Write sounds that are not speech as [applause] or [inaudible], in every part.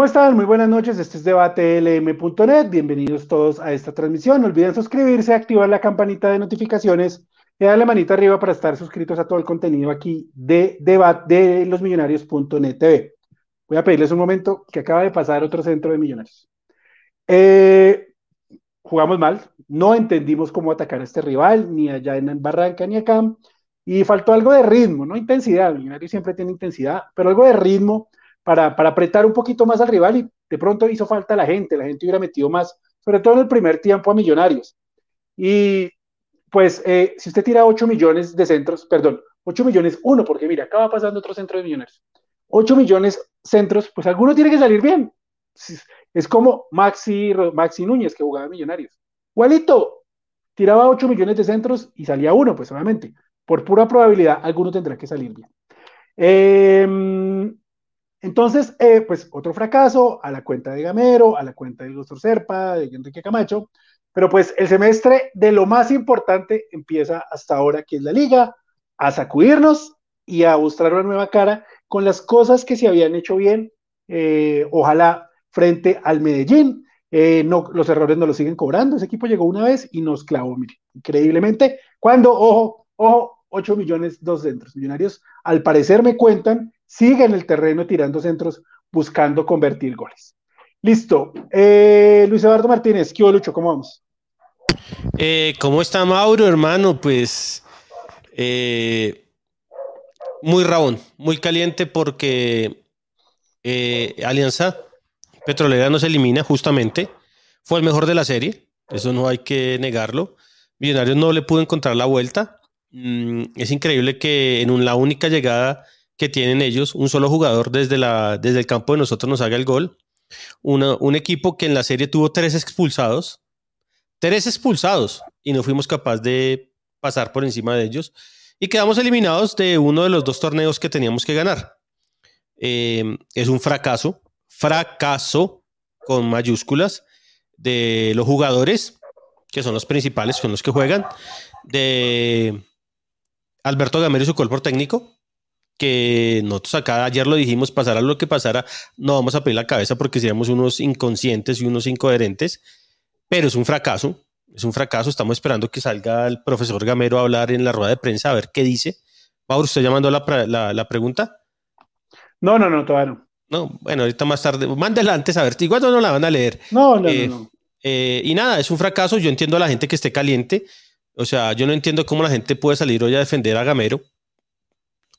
¿Cómo están? Muy buenas noches. Este es debatelm.net. Bienvenidos todos a esta transmisión. No olviden suscribirse, activar la campanita de notificaciones y darle manita arriba para estar suscritos a todo el contenido aquí de, debate de losmillonarios.net TV. Voy a pedirles un momento que acaba de pasar otro centro de millonarios. Eh, jugamos mal, no entendimos cómo atacar a este rival, ni allá en Barranca ni acá, y faltó algo de ritmo, no intensidad. Millonarios siempre tiene intensidad, pero algo de ritmo para, apretar un poquito más al rival y de pronto hizo falta la gente, la gente hubiera metido más, sobre todo en el primer tiempo a Millonarios. Y pues eh, si usted tira 8 millones de centros, perdón, 8 millones, uno, porque mira, acaba pasando otro centro de Millonarios. 8 millones centros, pues alguno tiene que salir bien. Es como Maxi, Maxi Núñez que jugaba en Millonarios. Igualito, tiraba 8 millones de centros y salía uno, pues obviamente. Por pura probabilidad, alguno tendrá que salir bien. Eh, entonces, eh, pues otro fracaso a la cuenta de Gamero, a la cuenta de Ilustro Serpa, de Enrique Camacho, pero pues el semestre de lo más importante empieza hasta ahora, que es la liga, a sacudirnos y a mostrar una nueva cara con las cosas que se habían hecho bien, eh, ojalá frente al Medellín. Eh, no, los errores no los siguen cobrando. Ese equipo llegó una vez y nos clavó, mire, increíblemente. Cuando, ojo, ojo, 8 millones, dos centros. Millonarios, al parecer me cuentan, sigue en el terreno tirando centros, buscando convertir goles. Listo. Eh, Luis Eduardo Martínez, ¿qué Lucho? ¿Cómo vamos? Eh, ¿Cómo está Mauro, hermano? Pues eh, muy rabón, muy caliente porque Alianza Petrolera no se elimina justamente. Fue el mejor de la serie, eso no hay que negarlo. Millonarios no le pudo encontrar la vuelta. Mm, es increíble que en la única llegada que tienen ellos, un solo jugador desde, la, desde el campo de nosotros nos haga el gol. un equipo que en la serie tuvo tres expulsados, tres expulsados, y no fuimos capaces de pasar por encima de ellos. Y quedamos eliminados de uno de los dos torneos que teníamos que ganar. Eh, es un fracaso, fracaso con mayúsculas de los jugadores, que son los principales, son los que juegan, de Alberto Gamero y su cuerpo técnico, que nosotros acá ayer lo dijimos, pasara lo que pasara, no vamos a pedir la cabeza porque seríamos unos inconscientes y unos incoherentes, pero es un fracaso, es un fracaso, estamos esperando que salga el profesor Gamero a hablar en la rueda de prensa, a ver qué dice. Mauro, ¿usted llamando la, la, pregunta? No, no, no, todavía no. No, bueno, ahorita más tarde, mándela antes a ver, igual no la van a leer. No, no, no. Eh, eh, y nada, es un fracaso, yo entiendo a la gente que esté caliente, o sea, yo no entiendo cómo la gente puede salir hoy a defender a Gamero.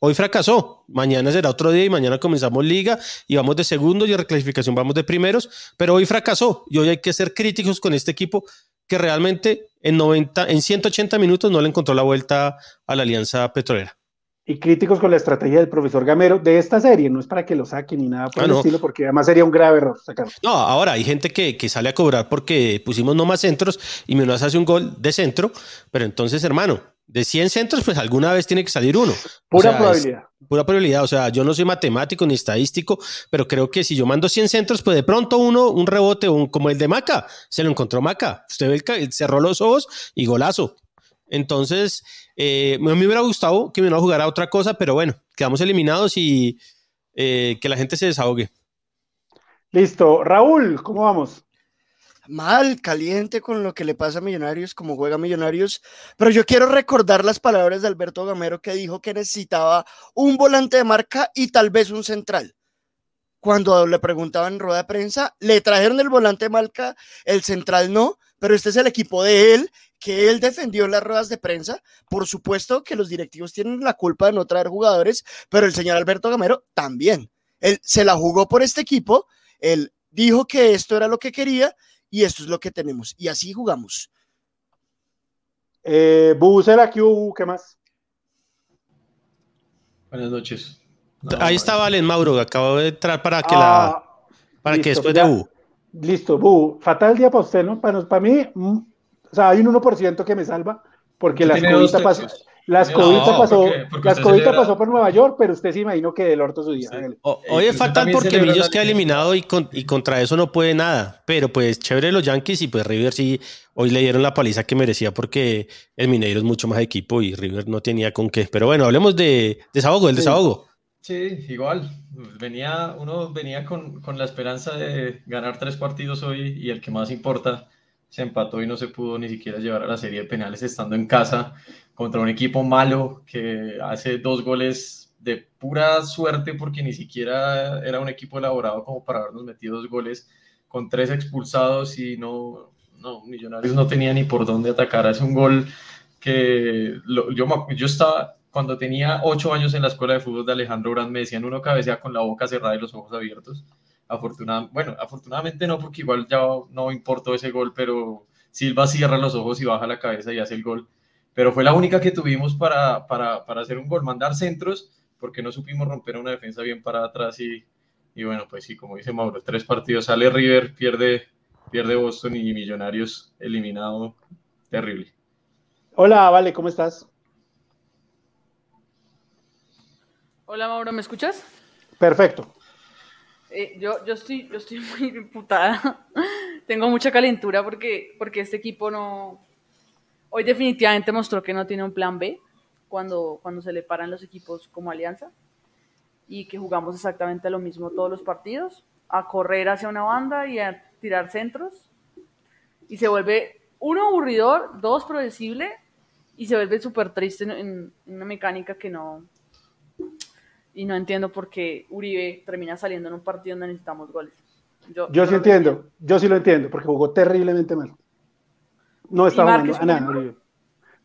Hoy fracasó, mañana será otro día y mañana comenzamos liga y vamos de segundo y en reclasificación vamos de primeros, pero hoy fracasó y hoy hay que ser críticos con este equipo que realmente en 90, en 180 minutos no le encontró la vuelta a la Alianza Petrolera y críticos con la estrategia del profesor Gamero de esta serie. No es para que lo saquen ni nada por ah, el estilo, porque además sería un grave error sacarlo. No, ahora hay gente que, que, sale a cobrar porque pusimos no más centros y menos hace un gol de centro, pero entonces, hermano, de 100 centros, pues alguna vez tiene que salir uno. Pura probabilidad. Pura probabilidad. O sea, yo no soy matemático ni estadístico, pero creo que si yo mando 100 centros, pues de pronto uno, un rebote un, como el de Maca, se lo encontró Maca. Usted ve, el, cerró los ojos y golazo. Entonces, eh, a mí me hubiera gustado que me no jugara otra cosa, pero bueno, quedamos eliminados y eh, que la gente se desahogue. Listo. Raúl, ¿cómo vamos? Mal, caliente con lo que le pasa a Millonarios, como juega Millonarios. Pero yo quiero recordar las palabras de Alberto Gamero que dijo que necesitaba un volante de marca y tal vez un central. Cuando le preguntaban en rueda de prensa, le trajeron el volante de marca, el central no, pero este es el equipo de él que él defendió en las ruedas de prensa. Por supuesto que los directivos tienen la culpa de no traer jugadores, pero el señor Alberto Gamero también. Él se la jugó por este equipo, él dijo que esto era lo que quería y esto es lo que tenemos. Y así jugamos. Eh, Q, ¿qué más? Buenas noches. Ahí está Valen Mauro, acabo de entrar para que la ah, para que después de Bu. Listo, Bu. Fatal día para usted, ¿no? Para, para mí, mm, o sea, hay un 1% que me salva porque la escobita pasó. La escobita, pasó, la pasó por Nueva York, pero usted se imaginó que del orto su día. hoy es fatal porque Millos queda eliminado y, y, contra eso no puede nada. Pero pues chévere los Yankees y pues River sí hoy le dieron la paliza que merecía porque el Mineiro es mucho más equipo y River no tenía con qué. Pero bueno, hablemos de desahogo, el desahogo. Sí, igual. Venía, uno venía con, con, la esperanza de ganar tres partidos hoy y el que más importa se empató y no se pudo ni siquiera llevar a la serie de penales estando en casa contra un equipo malo que hace dos goles de pura suerte porque ni siquiera era un equipo elaborado como para habernos metido dos goles con tres expulsados y no, no Millonarios no tenía ni por dónde atacar. Hace un gol que yo, yo estaba cuando tenía ocho años en la escuela de fútbol de Alejandro Brand, me decían uno cabecea con la boca cerrada y los ojos abiertos. Afortunadamente, bueno, afortunadamente no, porque igual ya no importó ese gol, pero Silva cierra los ojos y baja la cabeza y hace el gol. Pero fue la única que tuvimos para, para, para hacer un gol, mandar centros, porque no supimos romper una defensa bien para atrás y, y bueno, pues sí, como dice Mauro, tres partidos, sale River, pierde, pierde Boston y Millonarios eliminado, terrible. Hola, Vale, ¿cómo estás? Hola Mauro, ¿me escuchas? Perfecto. Eh, yo, yo, estoy, yo estoy [laughs] muy imputada. Tengo mucha calentura porque, porque este equipo no. Hoy definitivamente mostró que no tiene un plan B cuando, cuando se le paran los equipos como Alianza y que jugamos exactamente lo mismo todos los partidos, a correr hacia una banda y a tirar centros. Y se vuelve, uno, aburridor, dos, predecible y se vuelve súper triste en una mecánica que no, y no entiendo por qué Uribe termina saliendo en un partido donde necesitamos goles. Yo, sí entiendo, yo sí lo entiendo, porque jugó terriblemente mal. No está jugando a nada, Uribe.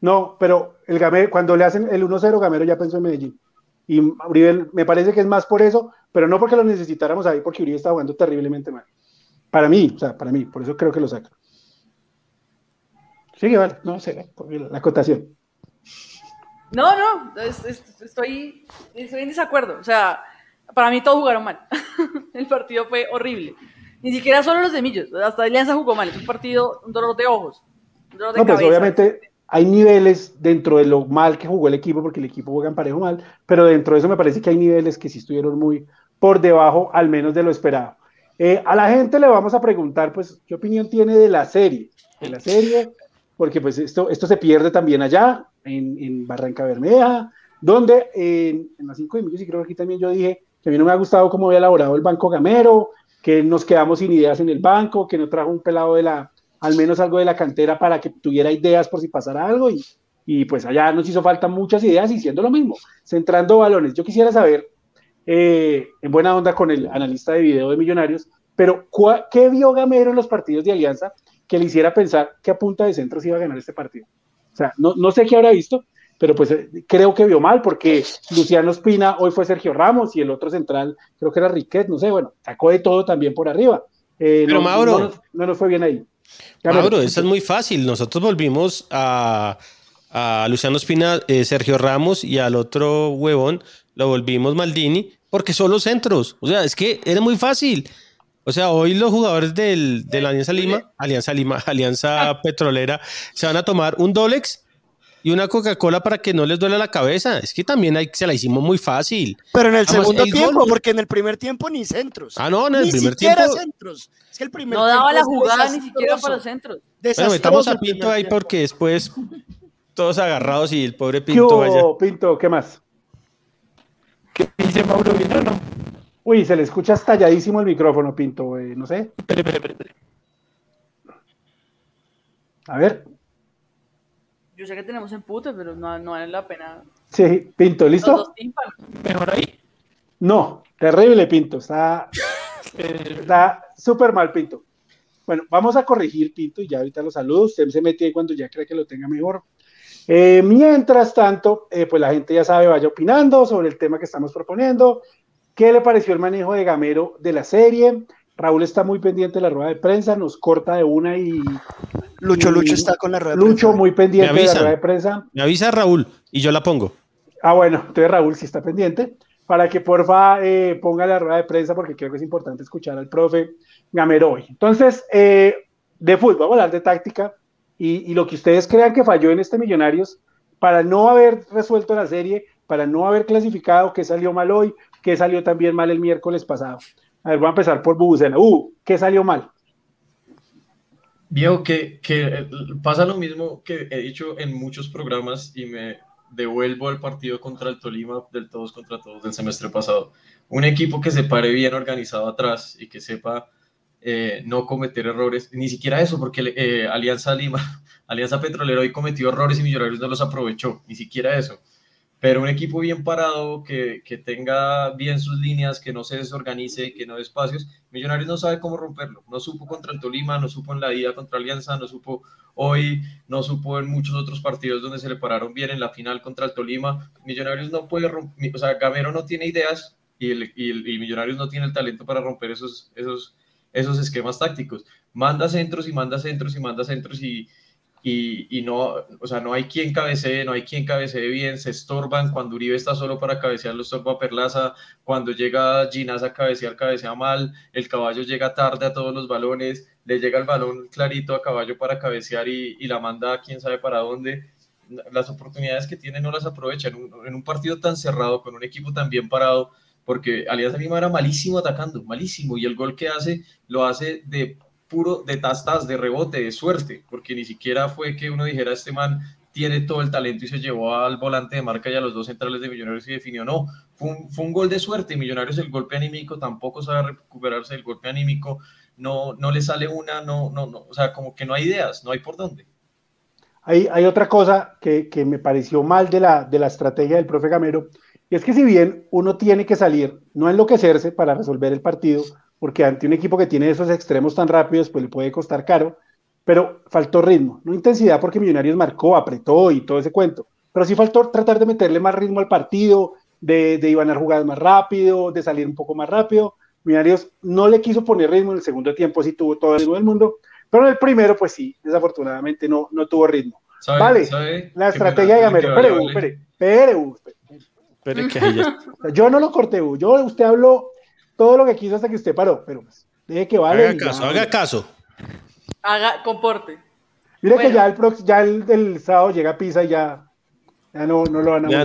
No, pero el Gamero, cuando le hacen el 1-0, Gamero ya pensó en Medellín. Y Uribe me parece que es más por eso, pero no porque lo necesitáramos ahí, porque Uribe está jugando terriblemente mal. Para mí, o sea, para mí, por eso creo que lo saca. Sigue, vale, no sé, la acotación. No, no, estoy, estoy en desacuerdo. O sea, para mí todos jugaron mal. [laughs] el partido fue horrible. Ni siquiera solo los de Millos, hasta Alianza jugó mal. Es un partido, un dolor de ojos. no, pues obviamente hay niveles dentro de lo mal que jugó el equipo, porque el equipo juega en parejo mal, pero dentro de eso me parece que hay niveles que sí estuvieron muy por debajo, al menos de lo esperado. Eh, a la gente le vamos a preguntar, pues, ¿qué opinión tiene de la serie? De la serie, porque pues esto, esto se pierde también allá, en, Barranca Bermeja, donde en, las 5 de millos, y creo que aquí también yo dije que a mí no me ha gustado cómo había elaborado el Banco Gamero, que nos quedamos sin ideas en el banco, que no trajo un pelado de la, al menos algo de la cantera para que tuviera ideas por si pasara algo, y, y pues allá nos hizo falta muchas ideas y siendo lo mismo, centrando balones. Yo quisiera saber, eh, en buena onda con el analista de video de Millonarios, pero ¿qué vio Gamero en los partidos de Alianza que le hiciera pensar que a punta de centro se iba a ganar este partido? O sea, no, no sé qué habrá visto, pero pues eh, creo que vio mal porque Luciano Espina hoy fue Sergio Ramos y el otro central creo que era Riquet, no sé, bueno, sacó de todo también por arriba. Eh, pero Mauro, no, nos fue bien ahí. Mauro, eso es muy fácil. Nosotros volvimos a, a Luciano Espina, eh, Sergio Ramos y al otro huevón lo volvimos Maldini porque son los centros. O sea, es que era muy fácil. O sea, hoy los jugadores del, de la Alianza Lima, Alianza Lima, [laughs] Alianza ah. Petrolera, se van a tomar un Dolex y una Coca-Cola para que no les duele la cabeza. Es que también hay, se la hicimos muy fácil. Pero en el segundo tiempo, porque en el primer tiempo ni centros. Ah, no, en el primer tiempo. centros. Es que el primer no daba la jugada ni siquiera para los centros. Bueno, metamos a Pinto ahí porque después todos agarrados y el pobre Pinto ¿Qué vaya. Pinto, ¿qué más? ¿Qué dice Mauro no? Uy, se le escucha estalladísimo el micrófono, Pinto, eh, no sé. Espere, espere, espere. A ver. Yo sé que tenemos empute, pero no, no vale la pena. Sí, Pinto, ¿listo? Mejor ahí. No, terrible, Pinto. Está [laughs] está súper mal, Pinto. Bueno, vamos a corregir, Pinto, y ya ahorita lo saludo. Usted se mete ahí cuando ya cree que lo tenga mejor. Eh, mientras tanto, eh, pues la gente ya sabe, vaya opinando sobre el tema que estamos proponiendo. ¿Qué le pareció el manejo de Gamero de la serie? Raúl está muy pendiente de la rueda de prensa, nos corta de una y. Lucho, Lucho está con la rueda de Lucho muy pendiente de la rueda de prensa. Me avisa Raúl y yo la pongo. Ah, bueno, entonces Raúl sí está pendiente. Para que porfa eh, ponga la rueda de prensa, porque creo que es importante escuchar al profe Gamero hoy. Entonces, eh, de fútbol, vamos a hablar de táctica y, y lo que ustedes crean que falló en este Millonarios para no haber resuelto la serie, para no haber clasificado, que salió mal hoy, ¿Qué salió también mal el miércoles pasado? A ver, voy a empezar por Bubucena. Uh, ¿qué salió mal? Vio que, que, pasa lo mismo que he dicho en muchos programas y me, devuelvo al partido contra el Tolima del todos contra todos del semestre pasado. Un equipo que se pare bien organizado atrás y que sepa eh, no cometer errores, ni siquiera eso, porque eh, Alianza Lima, [laughs] Alianza Petrolera hoy cometió errores y Millonarios no los aprovechó, ni siquiera eso pero un equipo bien parado, que, que, tenga bien sus líneas, que no se desorganice, que no dé espacios. Millonarios no sabe cómo romperlo. No supo contra el Tolima, no supo en la ida contra Alianza, no supo hoy, no supo en muchos otros partidos donde se le pararon bien en la final contra el Tolima. Millonarios no puede romper, o sea, Gamero no tiene ideas y, el, y, y Millonarios no tiene el talento para romper esos, esos, esos esquemas tácticos. Manda centros y manda centros y manda centros y y, no, o sea, no hay quien cabecee, no hay quien cabecee bien, se estorban, cuando Uribe está solo para cabecear, lo estorba Perlaza, cuando llega Ginás a cabecear, cabecea mal, el caballo llega tarde a todos los balones, le llega el balón clarito a caballo para cabecear y, la manda a quién sabe para dónde, las oportunidades que tiene no las aprovecha en un, en un partido tan cerrado, con un equipo tan bien parado, porque Alianza Lima era malísimo atacando, malísimo, y el gol que hace lo hace de puro de tastas, de rebote, de suerte, porque ni siquiera fue que uno dijera, este man tiene todo el talento y se llevó al volante de marca y a los dos centrales de Millonarios y definió. No, fue un, fue un gol de suerte. Millonarios el golpe anímico tampoco sabe recuperarse del golpe anímico. No, no le sale una, no, no, no, o sea, como que no hay ideas, no hay por dónde. Hay, hay otra cosa que, que, me pareció mal de la, de la estrategia del profe Gamero, y es que si bien uno tiene que salir, no enloquecerse para resolver el partido, porque ante un equipo que tiene esos extremos tan rápidos, pues le puede costar caro, pero faltó ritmo, no intensidad porque Millonarios marcó, apretó y todo ese cuento, pero sí faltó tratar de meterle más ritmo al partido, de, de iban a jugar más rápido, de salir un poco más rápido. Millonarios no le quiso poner ritmo en el segundo tiempo, sí tuvo todo el ritmo del mundo, pero en el primero, pues sí, desafortunadamente no, no tuvo ritmo. vale, la estrategia de Gamero. Espere, espere, espere, espere. Yo no lo corté, yo, usted habló todo lo que quiso hasta que usted paró, pero pues, deje que vale. Haga caso, haga caso. Haga, comporte. Mire que ya el, ya el, sábado llega Pisa y ya, ya no, no lo van a ya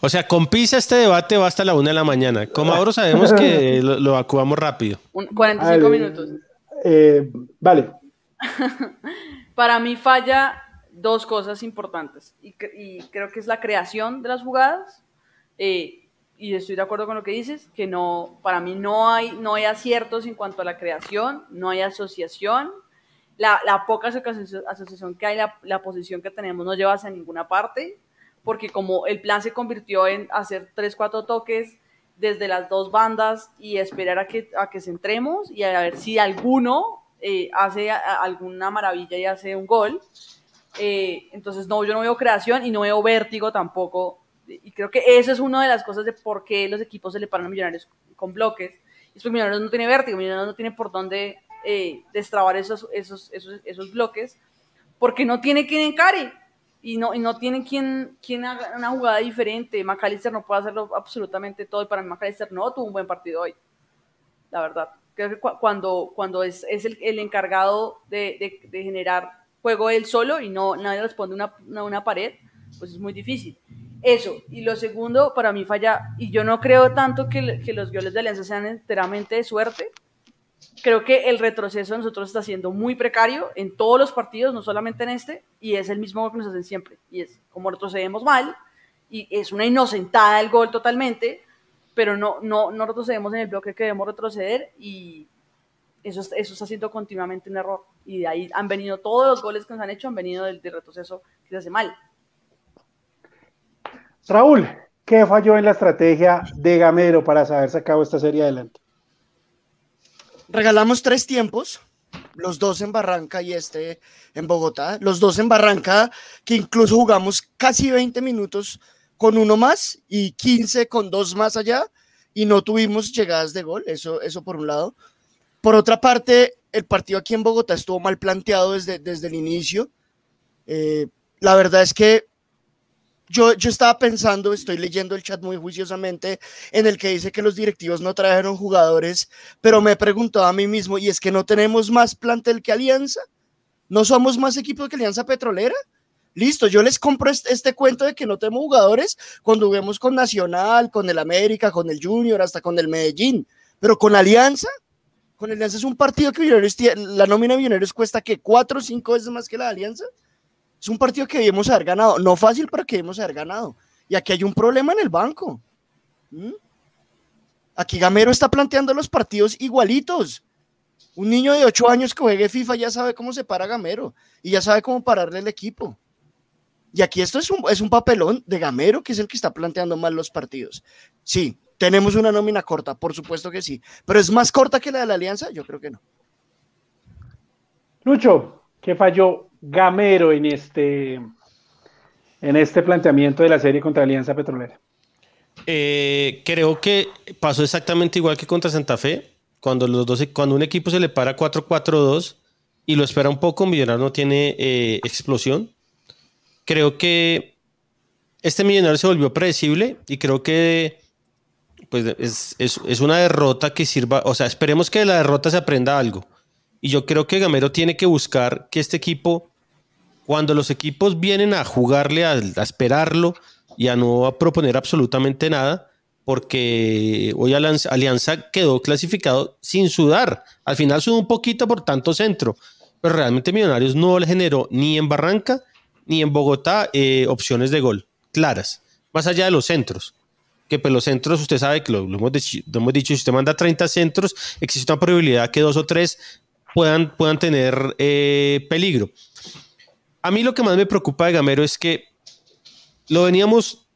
O sea, con Pisa este debate va hasta la una de la mañana. Como ahora sabemos que [laughs] lo, lo evacuamos rápido. 45 minutos. Eh, vale. [laughs] Para mí falla dos cosas importantes y, y, creo que es la creación de las jugadas eh, y estoy de acuerdo con lo que dices, que no, para mí no hay, no hay aciertos en cuanto a la creación, no hay asociación, la, la poca asociación que hay, la, la, posición que tenemos no lleva hacia ninguna parte, porque como el plan se convirtió en hacer tres, cuatro toques desde las dos bandas y esperar a que, a que centremos y a ver si alguno eh, hace alguna maravilla y hace un gol. Eh, entonces, no, yo no veo creación y no veo vértigo tampoco y creo que eso es una de las cosas de por qué los equipos se le paran a Millonarios con bloques. Es porque Millonarios no tiene vértigo, Millonarios no tiene por dónde eh, destrabar esos, esos, esos, esos bloques, porque no tiene quien encare y no, y no tiene quien, quien haga una jugada diferente. McAllister no puede hacerlo absolutamente todo y para mí McAllister no tuvo un buen partido hoy, la verdad. Creo que cuando, cuando es, es el, el, encargado de, de, de, generar juego él solo y no nadie responde una, una, una pared, pues es muy difícil. Eso. Y lo segundo, para mí falla, y yo no creo tanto que, que los goles de Alianza sean enteramente de suerte. Creo que el retroceso de nosotros está siendo muy precario en todos los partidos, no solamente en este, y es el mismo que nos hacen siempre. Y es como retrocedemos mal, y es una inocentada el gol totalmente, pero no, no, no retrocedemos en el bloque que debemos retroceder, y eso, eso está siendo continuamente un error. Y de ahí han venido todos los goles que nos han hecho, han venido del, del retroceso que se hace mal. Raúl, ¿qué falló en la estrategia de Gamero para saber sacado esta serie adelante? Regalamos tres tiempos, los dos en Barranca y este en Bogotá, los dos en Barranca, que incluso jugamos casi 20 minutos con uno más y 15 con dos más allá y no tuvimos llegadas de gol, eso, eso por un lado. Por otra parte, el partido aquí en Bogotá estuvo mal planteado desde, desde el inicio. Eh, la verdad es que yo, yo estaba pensando, estoy leyendo el chat muy juiciosamente, en el que dice que los directivos no trajeron jugadores, pero me he preguntado a mí mismo, ¿y es que no tenemos más plantel que Alianza? ¿No somos más equipo que Alianza Petrolera? Listo, yo les compro este, este, cuento de que no tenemos jugadores cuando juguemos con Nacional, con el América, con el Junior, hasta con el Medellín, pero con Alianza, con Alianza es un partido que la nómina de Millonarios cuesta que cuatro o cinco veces más que la Alianza. Es un partido que debimos haber ganado. No fácil, pero que debimos haber ganado. Y aquí hay un problema en el banco. ¿Mm? Aquí Gamero está planteando los partidos igualitos. Un niño de 8 años que juegue FIFA ya sabe cómo se para Gamero y ya sabe cómo pararle el equipo. Y aquí esto es un, es un papelón de Gamero, que es el que está planteando mal los partidos. Sí, tenemos una nómina corta, por supuesto que sí. Pero es más corta que la de la Alianza, yo creo que no. Lucho, ¿qué falló Gamero en este, en este planteamiento de la serie contra Alianza Petrolera? Eh, creo que pasó exactamente igual que contra Santa Fe, cuando, los dos, cuando un equipo se le para 4-4-2 y lo espera un poco, Millonario no tiene eh, explosión. Creo que este Millonario se volvió predecible y creo que pues es, es, es, una derrota que sirva, o sea, esperemos que de la derrota se aprenda algo. Y yo creo que Gamero tiene que buscar que este equipo, cuando los equipos vienen a jugarle, a, esperarlo y a no proponer absolutamente nada, porque hoy Alianza quedó clasificado sin sudar. Al final sudó un poquito por tanto centro, pero realmente Millonarios no le generó ni en Barranca ni en Bogotá eh, opciones de gol claras, más allá de los centros. Que pues los centros, usted sabe que lo, hemos, dicho, hemos, dicho, si usted manda 30 centros, existe una probabilidad que dos o tres puedan, puedan tener eh, peligro. A mí lo que más me preocupa de Gamero es que lo veníamos,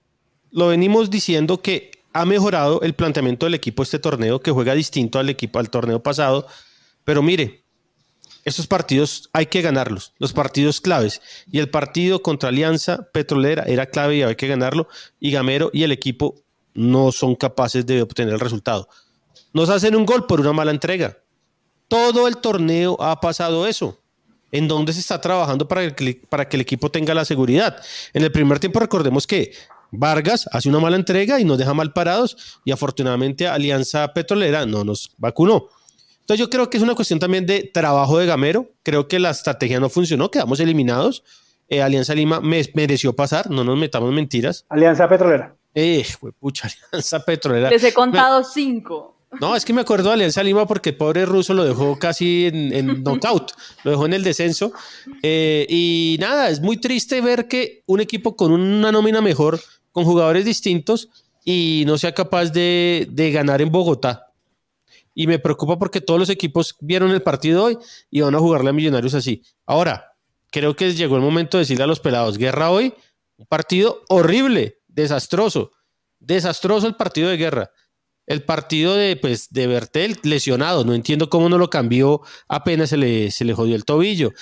lo venimos diciendo que ha mejorado el planteamiento del equipo este torneo, que juega distinto al equipo al torneo pasado. Pero mire, estos partidos hay que ganarlos, los partidos claves. Y el partido contra Alianza Petrolera era clave y había que ganarlo. Y Gamero y el equipo no son capaces de obtener el resultado. Nos hacen un gol por una mala entrega. Todo el torneo ha pasado eso. ¿En dónde se está trabajando para que, para que el equipo tenga la seguridad? En el primer tiempo recordemos que Vargas hace una mala entrega y nos deja mal parados y afortunadamente Alianza Petrolera no nos vacunó. Entonces yo creo que es una cuestión también de trabajo de Gamero. Creo que la estrategia no funcionó, quedamos eliminados. Eh, Alianza Lima me mereció pasar, no nos metamos mentiras. Alianza Petrolera. Eh, pucha, [laughs] Alianza Petrolera. Les he contado me... cinco. No, es que me acuerdo de Alianza Lima porque el pobre ruso lo dejó casi en, en [laughs] knockout, lo dejó en el descenso. Eh, y nada, es muy triste ver que un equipo con una nómina mejor con jugadores distintos y no sea capaz de, de, ganar en Bogotá. Y me preocupa porque todos los equipos vieron el partido hoy y van a jugarle a Millonarios así. Ahora, creo que llegó el momento de decirle a los pelados, guerra hoy, un partido horrible, desastroso, desastroso el partido de guerra. El partido de, pues, de Bertel lesionado, no entiendo cómo no lo cambió apenas se le, se le jodió el tobillo.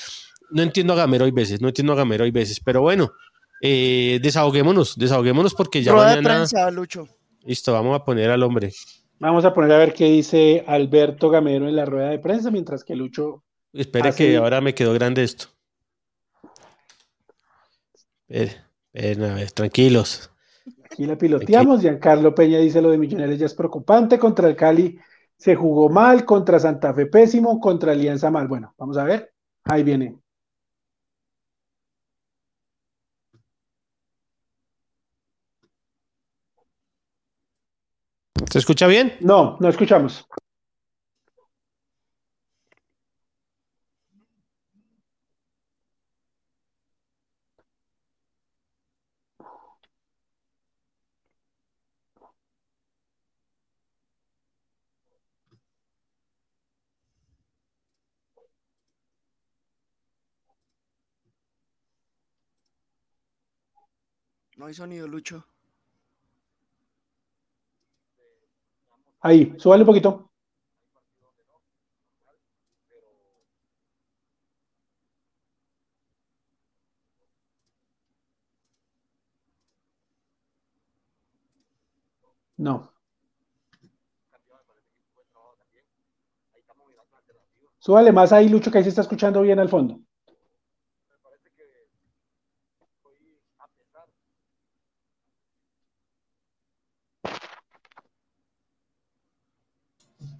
No entiendo a Gamero hay veces, no entiendo a Gamero hay veces, pero bueno, eh, desahoguémonos, desahoguémonos porque ya Rueda mañana... de prensa, Lucho. Listo, vamos a poner al hombre. Vamos a poner a ver qué dice Alberto Gamero en la rueda de prensa, mientras que Lucho... Espere hace... que ahora me quedó grande esto. Espere, espere, a ver, tranquilos. Aquí la [laughs] piloteamos. Aquí. Giancarlo Peña dice lo de Millonarios ya es preocupante. Contra el Cali se jugó mal, contra Santa Fe pésimo, contra Alianza mal. Bueno, vamos a ver. Ahí viene. ¿Se escucha bien? No, no escuchamos. No hay sonido, Lucho. Ahí, súbale un poquito. No. Súbale más ahí, Lucho, que ahí se está escuchando bien al fondo.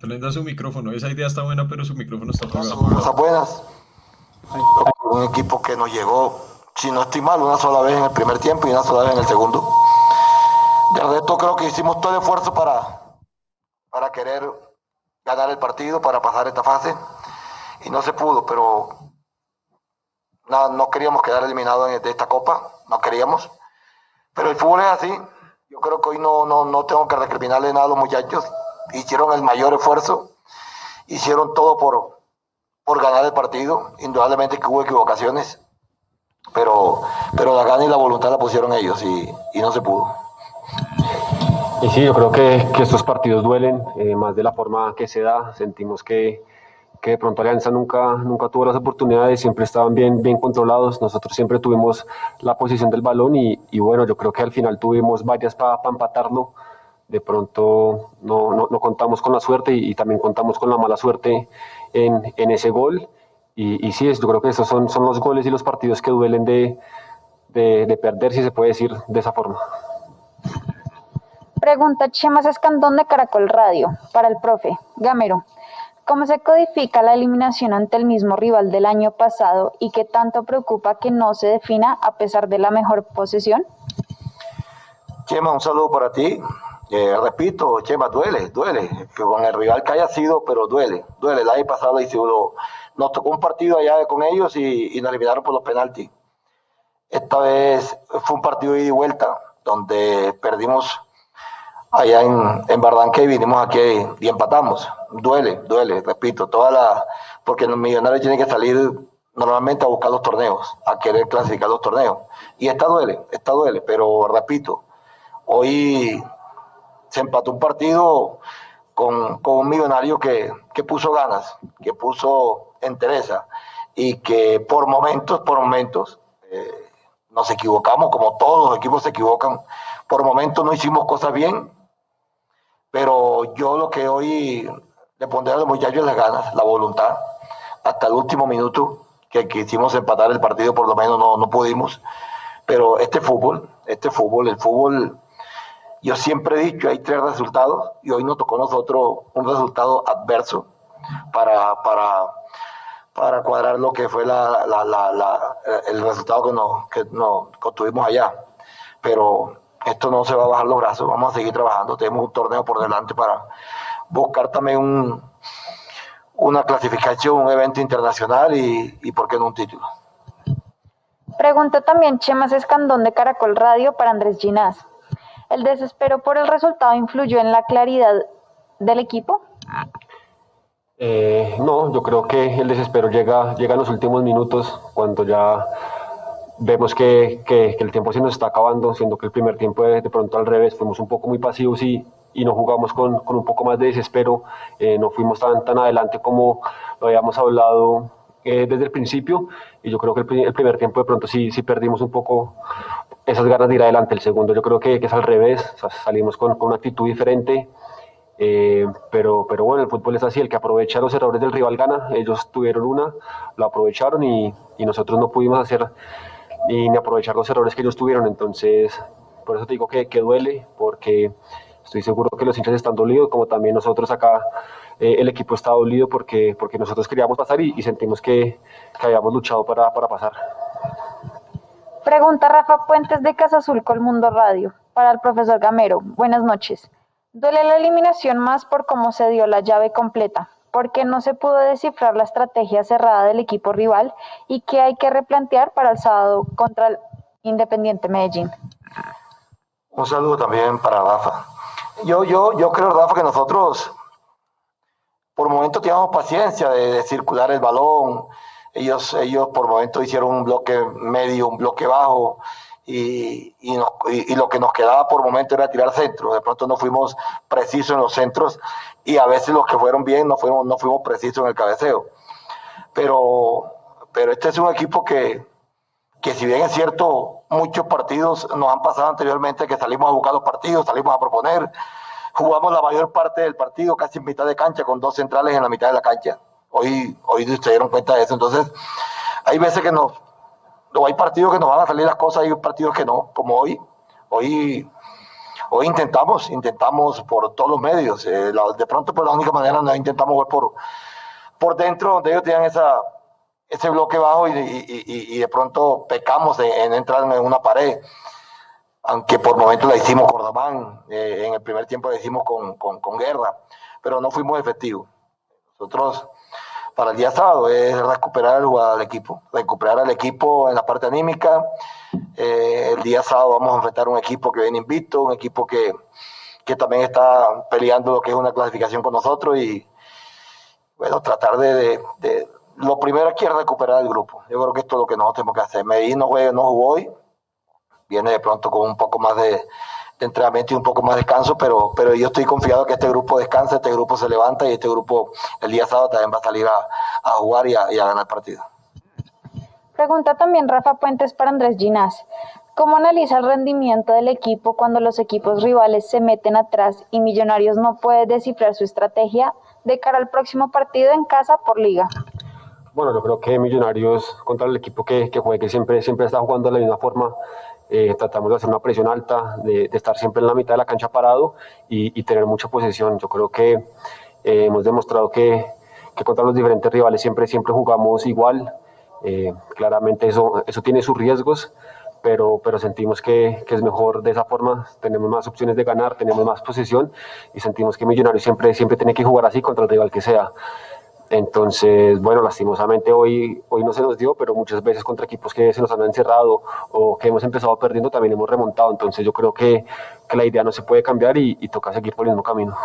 Prenda su micrófono. Esa idea está buena, pero su micrófono está apagado. Cosas buenas. Un equipo que nos llegó, si no estoy mal, una sola vez en el primer tiempo y una sola vez en el segundo. De resto, creo que hicimos todo el esfuerzo para, para querer ganar el partido, para pasar esta fase. Y no se pudo, pero no, no queríamos quedar eliminados de esta copa, no queríamos. Pero el fútbol es así. Yo creo que hoy no, no, no tengo que recriminarle nada a los muchachos. Hicieron el mayor esfuerzo, hicieron todo por, por ganar el partido. Indudablemente que hubo equivocaciones, pero, pero la gana y la voluntad la pusieron ellos y, y no se pudo. Y sí, yo creo que, que estos partidos duelen, eh, más de la forma que se da. Sentimos que, que de pronto Alianza nunca, nunca tuvo las oportunidades, siempre estaban bien, bien controlados. Nosotros siempre tuvimos la posición del balón y, y bueno, yo creo que al final tuvimos varias para empatarlo. De pronto no, no, no, contamos con la suerte y, y, también contamos con la mala suerte en, en ese gol. Y, y, sí, yo creo que esos son, son los goles y los partidos que duelen de, de, de perder, si se puede decir de esa forma. Pregunta Chemas Escandón de Caracol Radio para el profe Gamero. ¿Cómo se codifica la eliminación ante el mismo rival del año pasado y qué tanto preocupa que no se defina a pesar de la mejor posesión? Chema, un saludo para ti. Repito, Chema, duele, duele. Que con el rival que haya sido, pero duele, duele. El año pasado nos tocó un partido allá con ellos y, y nos eliminaron por los penaltis. Esta vez fue un partido de ida y vuelta, donde perdimos allá en, en Barranque y vinimos aquí y empatamos. Duele, duele, repito, toda la, porque los millonarios tienen que salir normalmente a buscar los torneos, a querer clasificar los torneos. Y esta duele, esta duele, pero repito, hoy se empató un partido con, con un millonario que, que, puso ganas, que puso entereza y que por momentos, por momentos, eh, nos equivocamos, como todos los equipos se equivocan, por momentos no hicimos cosas bien, pero yo lo que hoy le pondré a los muchachos las ganas, la voluntad, hasta el último minuto que quisimos empatar el partido, por lo menos no, no pudimos. Pero este fútbol, este fútbol, el fútbol, yo siempre he dicho, hay tres resultados y hoy nos tocó a nosotros un resultado adverso para, para, para cuadrar lo que fue la, el resultado que nos, que nos tuvimos allá. Pero esto no se va a bajar los brazos, vamos a seguir trabajando, tenemos un torneo por delante para buscar también un, una clasificación, un evento internacional y, y por qué no un título. Pregunta también Chemas Escandón de Caracol Radio para Andrés Ginás. ¿El desespero por el resultado influyó en la claridad del equipo? Eh, no, yo creo que el desespero llega, llega en los últimos minutos, cuando ya vemos que, que, el tiempo se nos está acabando, siendo que el primer tiempo de, de pronto al revés, fuimos un poco muy pasivos y, y no jugamos con, con, un poco más de desespero, eh, no fuimos tan, tan adelante como lo habíamos hablado eh, desde el principio y yo creo que el, el, primer tiempo de pronto sí, sí perdimos un poco esas ganas de ir adelante, el segundo yo creo que, que es al revés, o sea, salimos con, con, una actitud diferente. Eh, pero, pero bueno, el fútbol es así, el que aprovecha los errores del rival gana, ellos tuvieron una, lo aprovecharon y, y nosotros no pudimos hacer ni, ni aprovechar los errores que ellos tuvieron. Entonces, por eso te digo que, que duele, porque estoy seguro que los hinchas están dolidos, como también nosotros acá, eh, el equipo está dolido porque, porque nosotros queríamos pasar y, y sentimos que, que, habíamos luchado para, para pasar. Pregunta Rafa Puentes de Casa Azul Colmundo Radio para el profesor Gamero. Buenas noches. Duele la eliminación más por cómo se dio la llave completa, porque no se pudo descifrar la estrategia cerrada del equipo rival y que hay que replantear para el sábado contra el Independiente Medellín. Un saludo también para Rafa. Yo, yo, yo creo, Rafa, que nosotros por momentos teníamos paciencia de, circular el balón. Ellos, ellos por momentos hicieron un bloque medio, un bloque bajo. Y, y, y, lo que nos quedaba por momento era tirar centros. De pronto no fuimos precisos en los centros y a veces los que fueron bien no fuimos, no fuimos precisos en el cabeceo. Pero, pero este es un equipo que, que si bien es cierto, muchos partidos nos han pasado anteriormente que salimos a buscar los partidos, salimos a proponer, jugamos la mayor parte del partido casi en mitad de cancha con dos centrales en la mitad de la cancha. Hoy, hoy se dieron cuenta de eso. Entonces, hay veces que nos, no, hay partidos que nos van a salir las cosas, hay partidos que no, como hoy. Hoy, hoy intentamos, intentamos por todos los medios. Eh, de pronto, por la única manera, no intentamos ver por, por dentro, donde ellos tenían esa, ese bloque bajo y, y, y, de pronto pecamos en, en, entrar en una pared. Aunque por momentos la hicimos con Ramán, eh, en el primer tiempo la hicimos con, con, Guerra, pero no fuimos efectivos. Nosotros para el día sábado, es recuperar el jugador del equipo, recuperar al equipo en la parte anímica. Eh, el día sábado vamos a enfrentar un equipo que viene invicto, un equipo que, que también está peleando lo que es una clasificación con nosotros y, bueno, tratar de, lo primero aquí es recuperar el grupo. Yo creo que esto es lo que nosotros tenemos que hacer. Medellín no, juega, no jugó hoy, viene de pronto con un poco más de, entrenamiento y un poco más de descanso, pero, pero yo estoy confiado que este grupo descansa, este grupo se levanta y este grupo el día sábado también va a salir a, a jugar y a, y a ganar partido. Pregunta también Rafa Puentes para Andrés Ginás. ¿Cómo analiza el rendimiento del equipo cuando los equipos rivales se meten atrás y Millonarios no puede descifrar su estrategia de cara al próximo partido en casa por liga? Bueno, yo creo que Millonarios contra el equipo que, que juegue, que siempre, siempre está jugando de la misma forma, eh, tratamos de hacer una presión alta, de, de, estar siempre en la mitad de la cancha parado y, y tener mucha posesión. Yo creo que eh, hemos demostrado que, que, contra los diferentes rivales siempre, siempre jugamos igual. Eh, claramente eso, eso tiene sus riesgos, pero, pero sentimos que, que, es mejor de esa forma, tenemos más opciones de ganar, tenemos más posesión y sentimos que Millonarios siempre, siempre tiene que jugar así contra el rival que sea. Entonces, bueno, lastimosamente hoy, hoy no se nos dio, pero muchas veces contra equipos que se nos han encerrado o que hemos empezado perdiendo también hemos remontado. Entonces yo creo que, que la idea no se puede cambiar y, y, toca seguir por el mismo camino.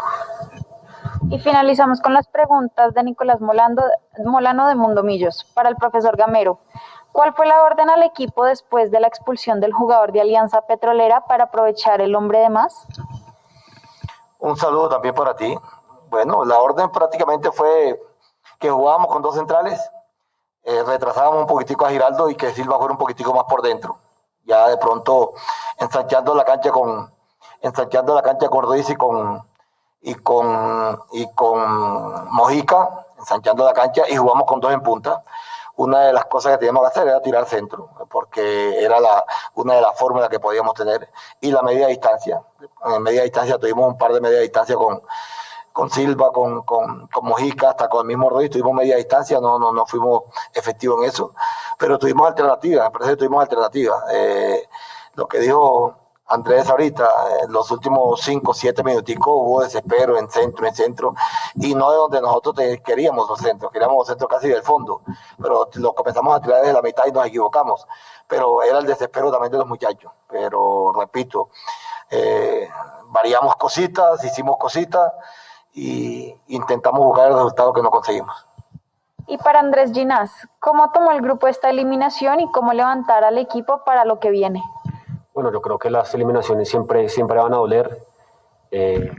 Y finalizamos con las preguntas de Nicolás Molando, Molano de Mundo Millos para el profesor Gamero. ¿Cuál fue la orden al equipo después de la expulsión del jugador de Alianza Petrolera para aprovechar el hombre de más? Un saludo también para ti. Bueno, la orden prácticamente fue que jugábamos con dos centrales, eh, retrasábamos un poquitico a Giraldo y que Silva fuera un poquitico más por dentro. Ya de pronto ensanchando la cancha con ensanchando la cancha con Ruiz y con y con y con Mojica, ensanchando la cancha y jugamos con dos en punta. Una de las cosas que teníamos que hacer era tirar centro, porque era la, una de las fórmulas que podíamos tener. Y la media distancia. En media distancia tuvimos un par de media distancia con, con Silva, con, con, con, Mojica, hasta con el mismo Rodríguez, tuvimos media distancia, no, no, no fuimos efectivos en eso, pero tuvimos alternativas, me parece tuvimos alternativas. Eh, lo que dijo Andrés ahorita, en los últimos 5, 7 minuticos hubo desespero en centro, en centro, y no de donde nosotros queríamos los centros, queríamos los centros casi del fondo, pero lo comenzamos a tirar desde la mitad y nos equivocamos, pero era el desespero también de los muchachos, pero repito, eh, variamos cositas, hicimos cositas, y intentamos buscar el resultado que no conseguimos. Y para Andrés Ginás, ¿cómo tomó el grupo esta eliminación y cómo levantar al equipo para lo que viene? Bueno, yo creo que las eliminaciones siempre, siempre van a doler. Eh...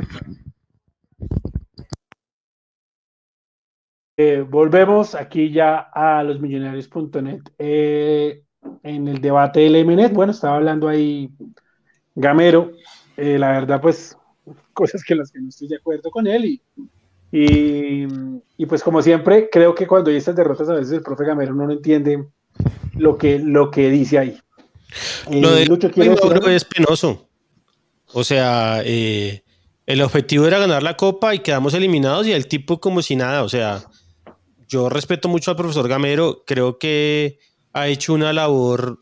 Eh, volvemos aquí ya a losmillonarios.net. Eh, en el debate del MNET, bueno, estaba hablando ahí Gamero. Eh, la verdad, pues [laughs] cosas que las que no estoy de acuerdo con él y, y, y, pues como siempre creo que cuando hay estas derrotas a veces el profe Gamero no entiende lo que, lo que dice ahí. Lo de Lucho, Mauro es penoso. O sea, eh, el objetivo era ganar la copa y quedamos eliminados y el tipo como si nada. O sea, yo respeto mucho al profesor Gamero, creo que ha hecho una labor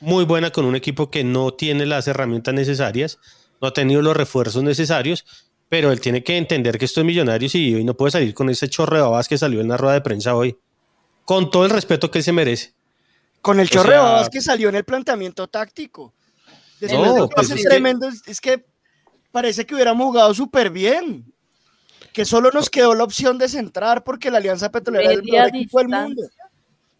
muy buena con un equipo que no tiene las herramientas necesarias no ha tenido los refuerzos necesarios, pero él tiene que entender que esto es Millonarios y hoy no puede salir con ese chorro de babas que salió en la rueda de prensa hoy, con todo el respeto que él se merece. Con el chorro o sea, de babas que salió en el planteamiento táctico. Después no, de pues es tremendo, que... es que parece que hubiéramos jugado súper bien. Que solo nos quedó la opción de centrar porque la Alianza Petrolera es el mejor equipo del mundo.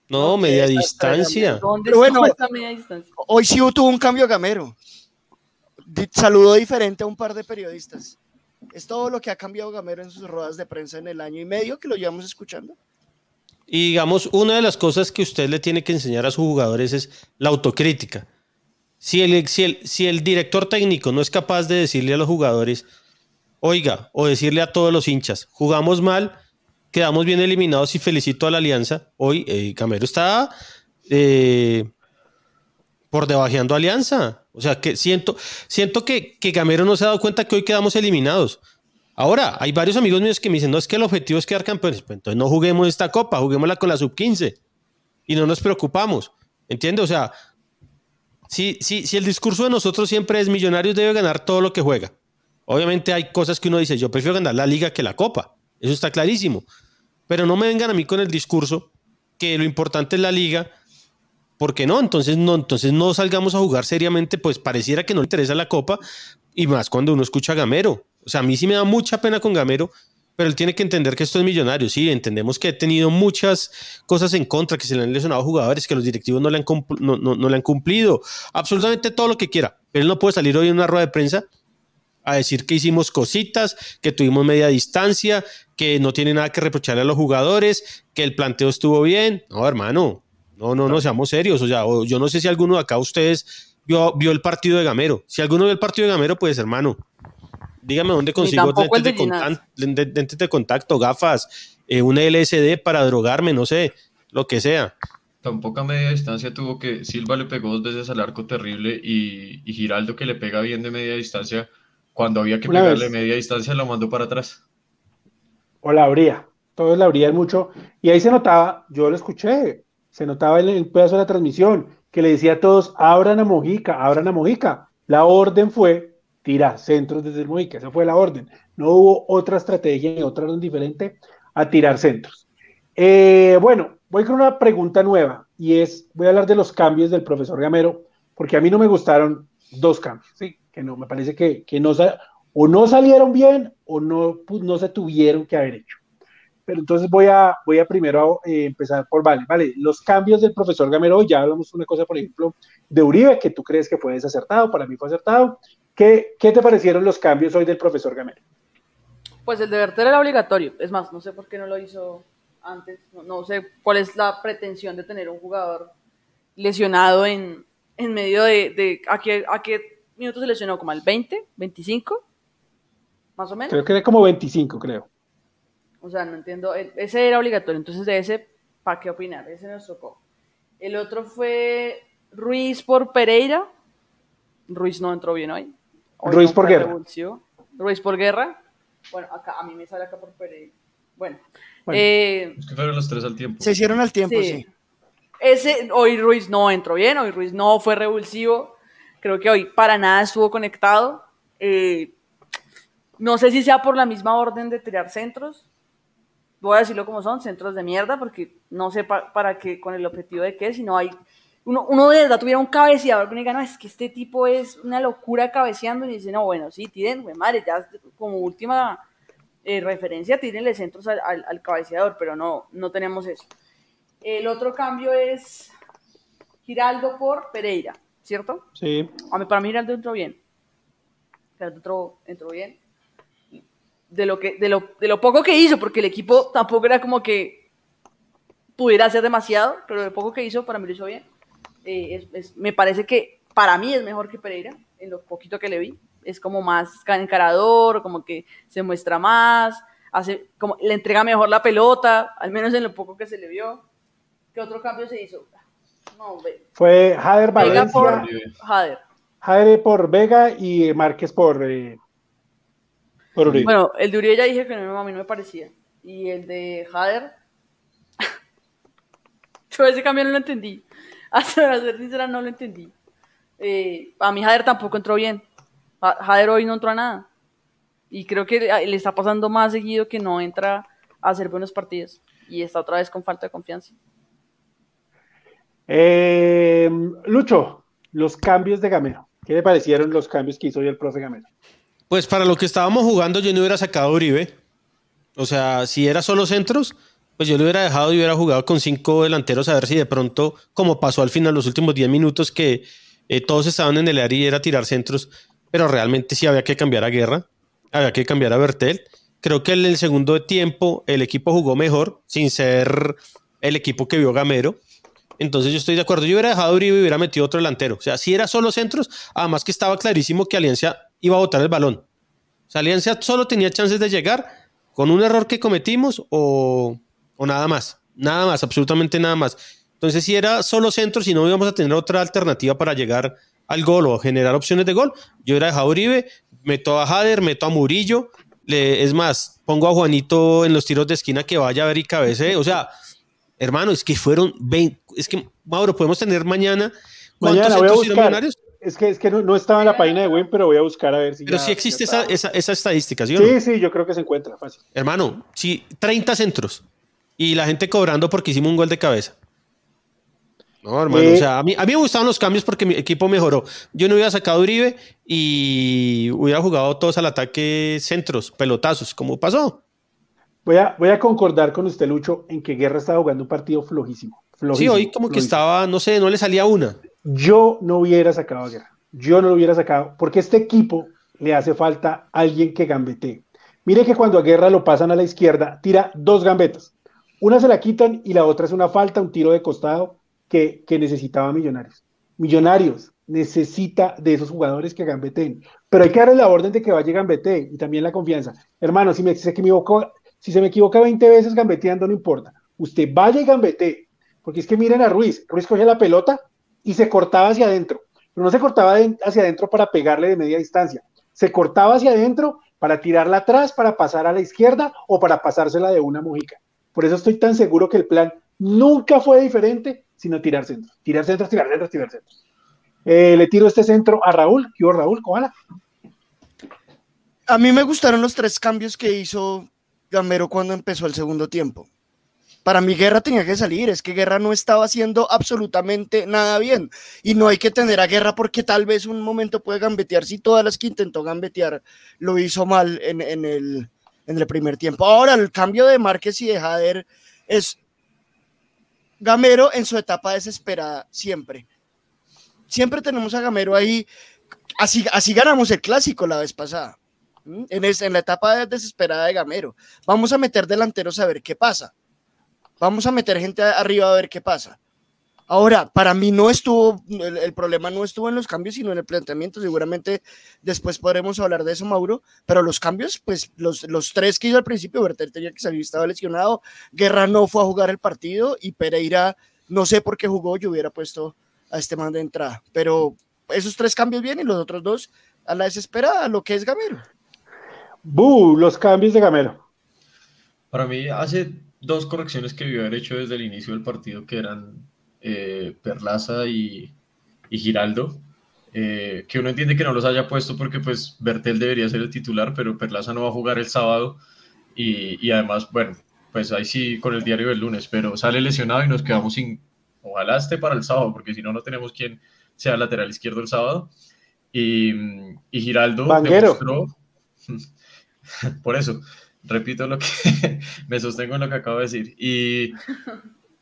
No, media distancia. Pero bueno, media distancia? hoy sí tuvo un cambio gamero saludó diferente a un par de periodistas. Es todo lo que ha cambiado Gamero en sus ruedas de prensa en el año y medio que lo llevamos escuchando. Y digamos, una de las cosas que usted le tiene que enseñar a sus jugadores es la autocrítica. Si el, si el, si el director técnico no es capaz de decirle a los jugadores, oiga, o decirle a todos los hinchas, jugamos mal, quedamos bien eliminados y felicito a la alianza, hoy eh, Gamero está eh, por debajeando alianza. O sea, que siento, siento que, que Gamero no se ha dado cuenta que hoy quedamos eliminados. Ahora, hay varios amigos míos que me dicen, no es que el objetivo es quedar campeones. Pues entonces no juguemos esta copa, juguémosla con la sub-15 y no nos preocupamos. ¿Entiendes? O sea, si, si, si el discurso de nosotros siempre es Millonarios debe ganar todo lo que juega. Obviamente hay cosas que uno dice, yo prefiero ganar la liga que la copa. Eso está clarísimo. Pero no me vengan a mí con el discurso que lo importante es la liga, porque no, entonces no, entonces no salgamos a jugar seriamente, pues pareciera que no le interesa la copa, y más cuando uno escucha a Gamero. O sea, a mí sí me da mucha pena con Gamero, pero él tiene que entender que esto es millonario. Sí, entendemos que ha tenido muchas cosas en contra, que se le han lesionado jugadores, que los directivos no le han, no le han cumplido, absolutamente todo lo que quiera. Pero él no puede salir hoy en una rueda de prensa a decir que hicimos cositas, que tuvimos media distancia, que no tiene nada que reprocharle a los jugadores, que el planteo estuvo bien. No, hermano, no, no, no, seamos serios. O sea, o- yo no sé si alguno de acá ustedes vio, vio el partido de Gamero. Si alguno vio el partido de Gamero, pues hermano, dígame dónde consigo lentes de, lentes contacto, gafas, eh, un LSD para drogarme, no sé, lo que sea. Tampoco a media distancia tuvo que Silva le pegó dos veces al arco terrible y, y Giraldo que le pega bien de media distancia, cuando había que Una pegarle vez. media distancia lo mandó para atrás. O la abría. Todos la abrían mucho. Y ahí se notaba, yo lo escuché, se notaba en el pedazo de la transmisión, que le decía a todos, abran a Mojica, abran a Mojica. La orden fue tirar centros desde Mojica, esa fue la orden. No hubo otra estrategia ni otra orden diferente a tirar centros. Eh, bueno, voy con una pregunta nueva y es, voy a hablar de los cambios del profesor Gamero, porque a mí no me gustaron dos cambios, ¿sí? que no, me parece que, que no, o no salieron bien o no, no se tuvieron que haber hecho. Pero entonces voy a, voy a primero eh, empezar por, vale, vale, los cambios del profesor Gamero, hoy, ya hablamos una cosa, por ejemplo, de Uribe, que tú crees que fue desacertado, para mí fue acertado. ¿Qué, qué te parecieron los cambios hoy del profesor Gamero? Pues el de Berter era obligatorio. Es más, no sé por qué no lo hizo antes. No, no sé cuál es la pretensión de tener un jugador lesionado en, en medio de... de ¿a, qué, ¿A qué minutos se lesionó? ¿Como al 20? ¿25? Más o menos. Creo que era como 25, creo. O sea, no entiendo. e- Ese era obligatorio. Entonces, de ese, ¿para qué opinar? Ese nos tocó. El otro fue Ruiz por Pereira. Ruiz no entró bien hoy. Hoy Ruiz no por Guerra. Ruiz por Guerra. Bueno, acá a mí me sale acá por Pereira. Bueno. Bueno. eh, Es que fueron los tres al tiempo. Se hicieron al tiempo, Sí. sí. ese, hoy Ruiz no entró bien, hoy Ruiz no fue revulsivo. Creo que hoy para nada estuvo conectado. Eh, no sé si sea por la misma orden de tirar centros. Voy a decirlo como son, centros de mierda, porque no sé pa- para qué, con el objetivo de qué, si no hay. Uno, uno de verdad tuviera un cabeceador que diga, no, es que este tipo es una locura cabeceando, y dice, no, bueno, sí, tiren, güey, madre, ya como última eh, referencia, tírenle centros al, al- al cabeceador, pero no, no tenemos eso. El otro cambio es Giraldo por Pereira, ¿cierto? Sí. A mí, para mí Giraldo entró bien. Giraldo entró, entró bien. De lo, que, de, lo, de lo poco que hizo, porque el equipo tampoco era como que pudiera hacer demasiado, pero de lo poco que hizo, para mí lo hizo bien. Eh, es- es- me parece que para mí es mejor que Pereira, en lo poquito que le vi. Es como más encarador, como que se muestra más, hace, como, le entrega mejor la pelota, al menos en lo poco que se le vio. ¿Qué otro cambio se hizo? No, Fue Jader por Valencia, Jader. Jader por Vega y Márquez por, eh, por Uribe. Bueno, el de Uribe ya dije que no, a mí no me parecía. Y el de Jader. [laughs] Yo ese cambio no lo entendí. [laughs] Hasta ser sincera, no lo entendí. Eh, a mí Jader tampoco entró bien. Jader hoy no entró a nada. Y creo que le le está pasando más seguido que no entra a hacer buenos partidos. Y está otra vez con falta de confianza. Eh, Lucho, los cambios de Gamero. ¿Qué le parecieron los cambios que hizo hoy el profe Gamero? Pues para lo que estábamos jugando, yo no hubiera sacado a Uribe. O sea, si era solo centros, pues yo lo hubiera dejado y hubiera jugado con cinco delanteros a ver si de pronto, como pasó al final los últimos 10 minutos, que eh, todos estaban en el área y era tirar centros, pero realmente sí había que cambiar a Guerra, había que cambiar a Bertel. Creo que en el segundo tiempo el equipo jugó mejor, sin ser el equipo que vio Gamero. Entonces yo estoy de acuerdo. Yo hubiera dejado a Uribe y hubiera metido otro delantero. O sea, si era solo centros, además que estaba clarísimo que Alianza iba a botar el balón. O sea, Alianza solo tenía chances de llegar con un error que cometimos o, o nada más. Nada más, absolutamente nada más. Entonces, si era solo centros y no íbamos a tener otra alternativa para llegar al gol o generar opciones de gol, yo hubiera dejado a Uribe, meto a Jader, meto a Murillo. le- es más, pongo a Juanito en los tiros de esquina que vaya a ver y cabece. O sea, hermano, es que fueron 20. Es que, Mauro, podemos tener mañana. ¿Cuántos Mañana voy a centros tiraron buscar. Millonarios? Es que, es que no, no estaba en la página de Win, pero voy a buscar a ver si Pero ya- sí existe esa, esa, esa estadística, ¿sí o no? Sí, sí, yo creo que se encuentra fácil. Hermano, sí, 30 centros. y la gente cobrando porque hicimos un gol de cabeza. No, hermano, Eh, o sea, a mí, a mí me gustaban los cambios porque mi equipo mejoró. Yo no hubiera sacado Uribe y hubiera jugado todos al ataque centros, pelotazos, como pasó. Voy a, voy a concordar con usted, Lucho, en que Guerra estaba jugando un partido flojísimo. Sí, hoy como que estaba, no sé, no le salía una. Yo no hubiera sacado a Guerra. Yo no lo hubiera sacado porque este equipo le hace falta alguien que gambetee. Mire que cuando a Guerra lo pasan a la izquierda, tira dos gambetas. Una se la quitan y la otra es una falta, un tiro de costado que, que necesitaba Millonarios. Millonarios necesita de esos jugadores que gambeteen. Pero hay que darle la orden de que vaya y gambetee y también la confianza. Hermano, si, me, si, se equivocó, si se me equivoca 20 veces gambeteando, no importa. Usted vaya y gambetee. Porque es que miren a Ruiz. Ruiz coge la pelota y se cortaba hacia adentro. Pero no se cortaba hacia adentro para pegarle de media distancia. Se cortaba hacia adentro para tirarla atrás, para pasar a la izquierda o para pasársela de una mojica. Por eso estoy tan seguro que el plan nunca fue diferente, sino tirar centros. Tirar centros, tirar centros, tirar centros. Eh, le tiro este centro a Raúl. ¿Qué Raúl? Cójala. A mí me gustaron los tres cambios que hizo Gamero cuando empezó el segundo tiempo. Para mí Guerra tenía que salir, es que Guerra no estaba haciendo absolutamente nada bien. Y no hay que tener a Guerra porque tal vez un momento puede gambetear. Si todas las que intentó gambetear lo hizo mal en, el, en el primer tiempo. Ahora, el cambio de Márquez y de Jader es Gamero en su etapa desesperada, siempre. Siempre tenemos a Gamero ahí. Así, así ganamos el clásico la vez pasada. En, es- en la etapa desesperada de Gamero. Vamos a meter delanteros a ver qué pasa. Vamos a meter gente arriba a ver qué pasa. Ahora, para mí no estuvo, el, el problema no estuvo en los cambios, sino en el planteamiento. Seguramente después podremos hablar de eso, Mauro. Pero los cambios, pues los, los tres que hizo al principio, Bertel tenía que salir, estaba lesionado. Guerra no fue a jugar el partido y Pereira, no sé por qué jugó, yo hubiera puesto a este man de entrada. Pero esos tres cambios bien y los otros dos a la desesperada, lo que es Gamero. ¡Bu! Los cambios de Gamero. Para mí hace dos correcciones que debió haber hecho desde el inicio del partido, que eran eh, Perlaza y, y Giraldo, eh, que uno entiende que no los haya puesto porque pues Bertel debería ser el titular, pero Perlaza no va a jugar el sábado y, y además, bueno, pues ahí sí con el diario del lunes, pero sale lesionado y nos quedamos sin, ojalá esté para el sábado, porque si no, no tenemos quien sea lateral izquierdo el sábado. Y, y Giraldo Vanguero. demostró, [laughs] por eso, repito lo que [laughs] me sostengo en lo que acabo de decir. Y,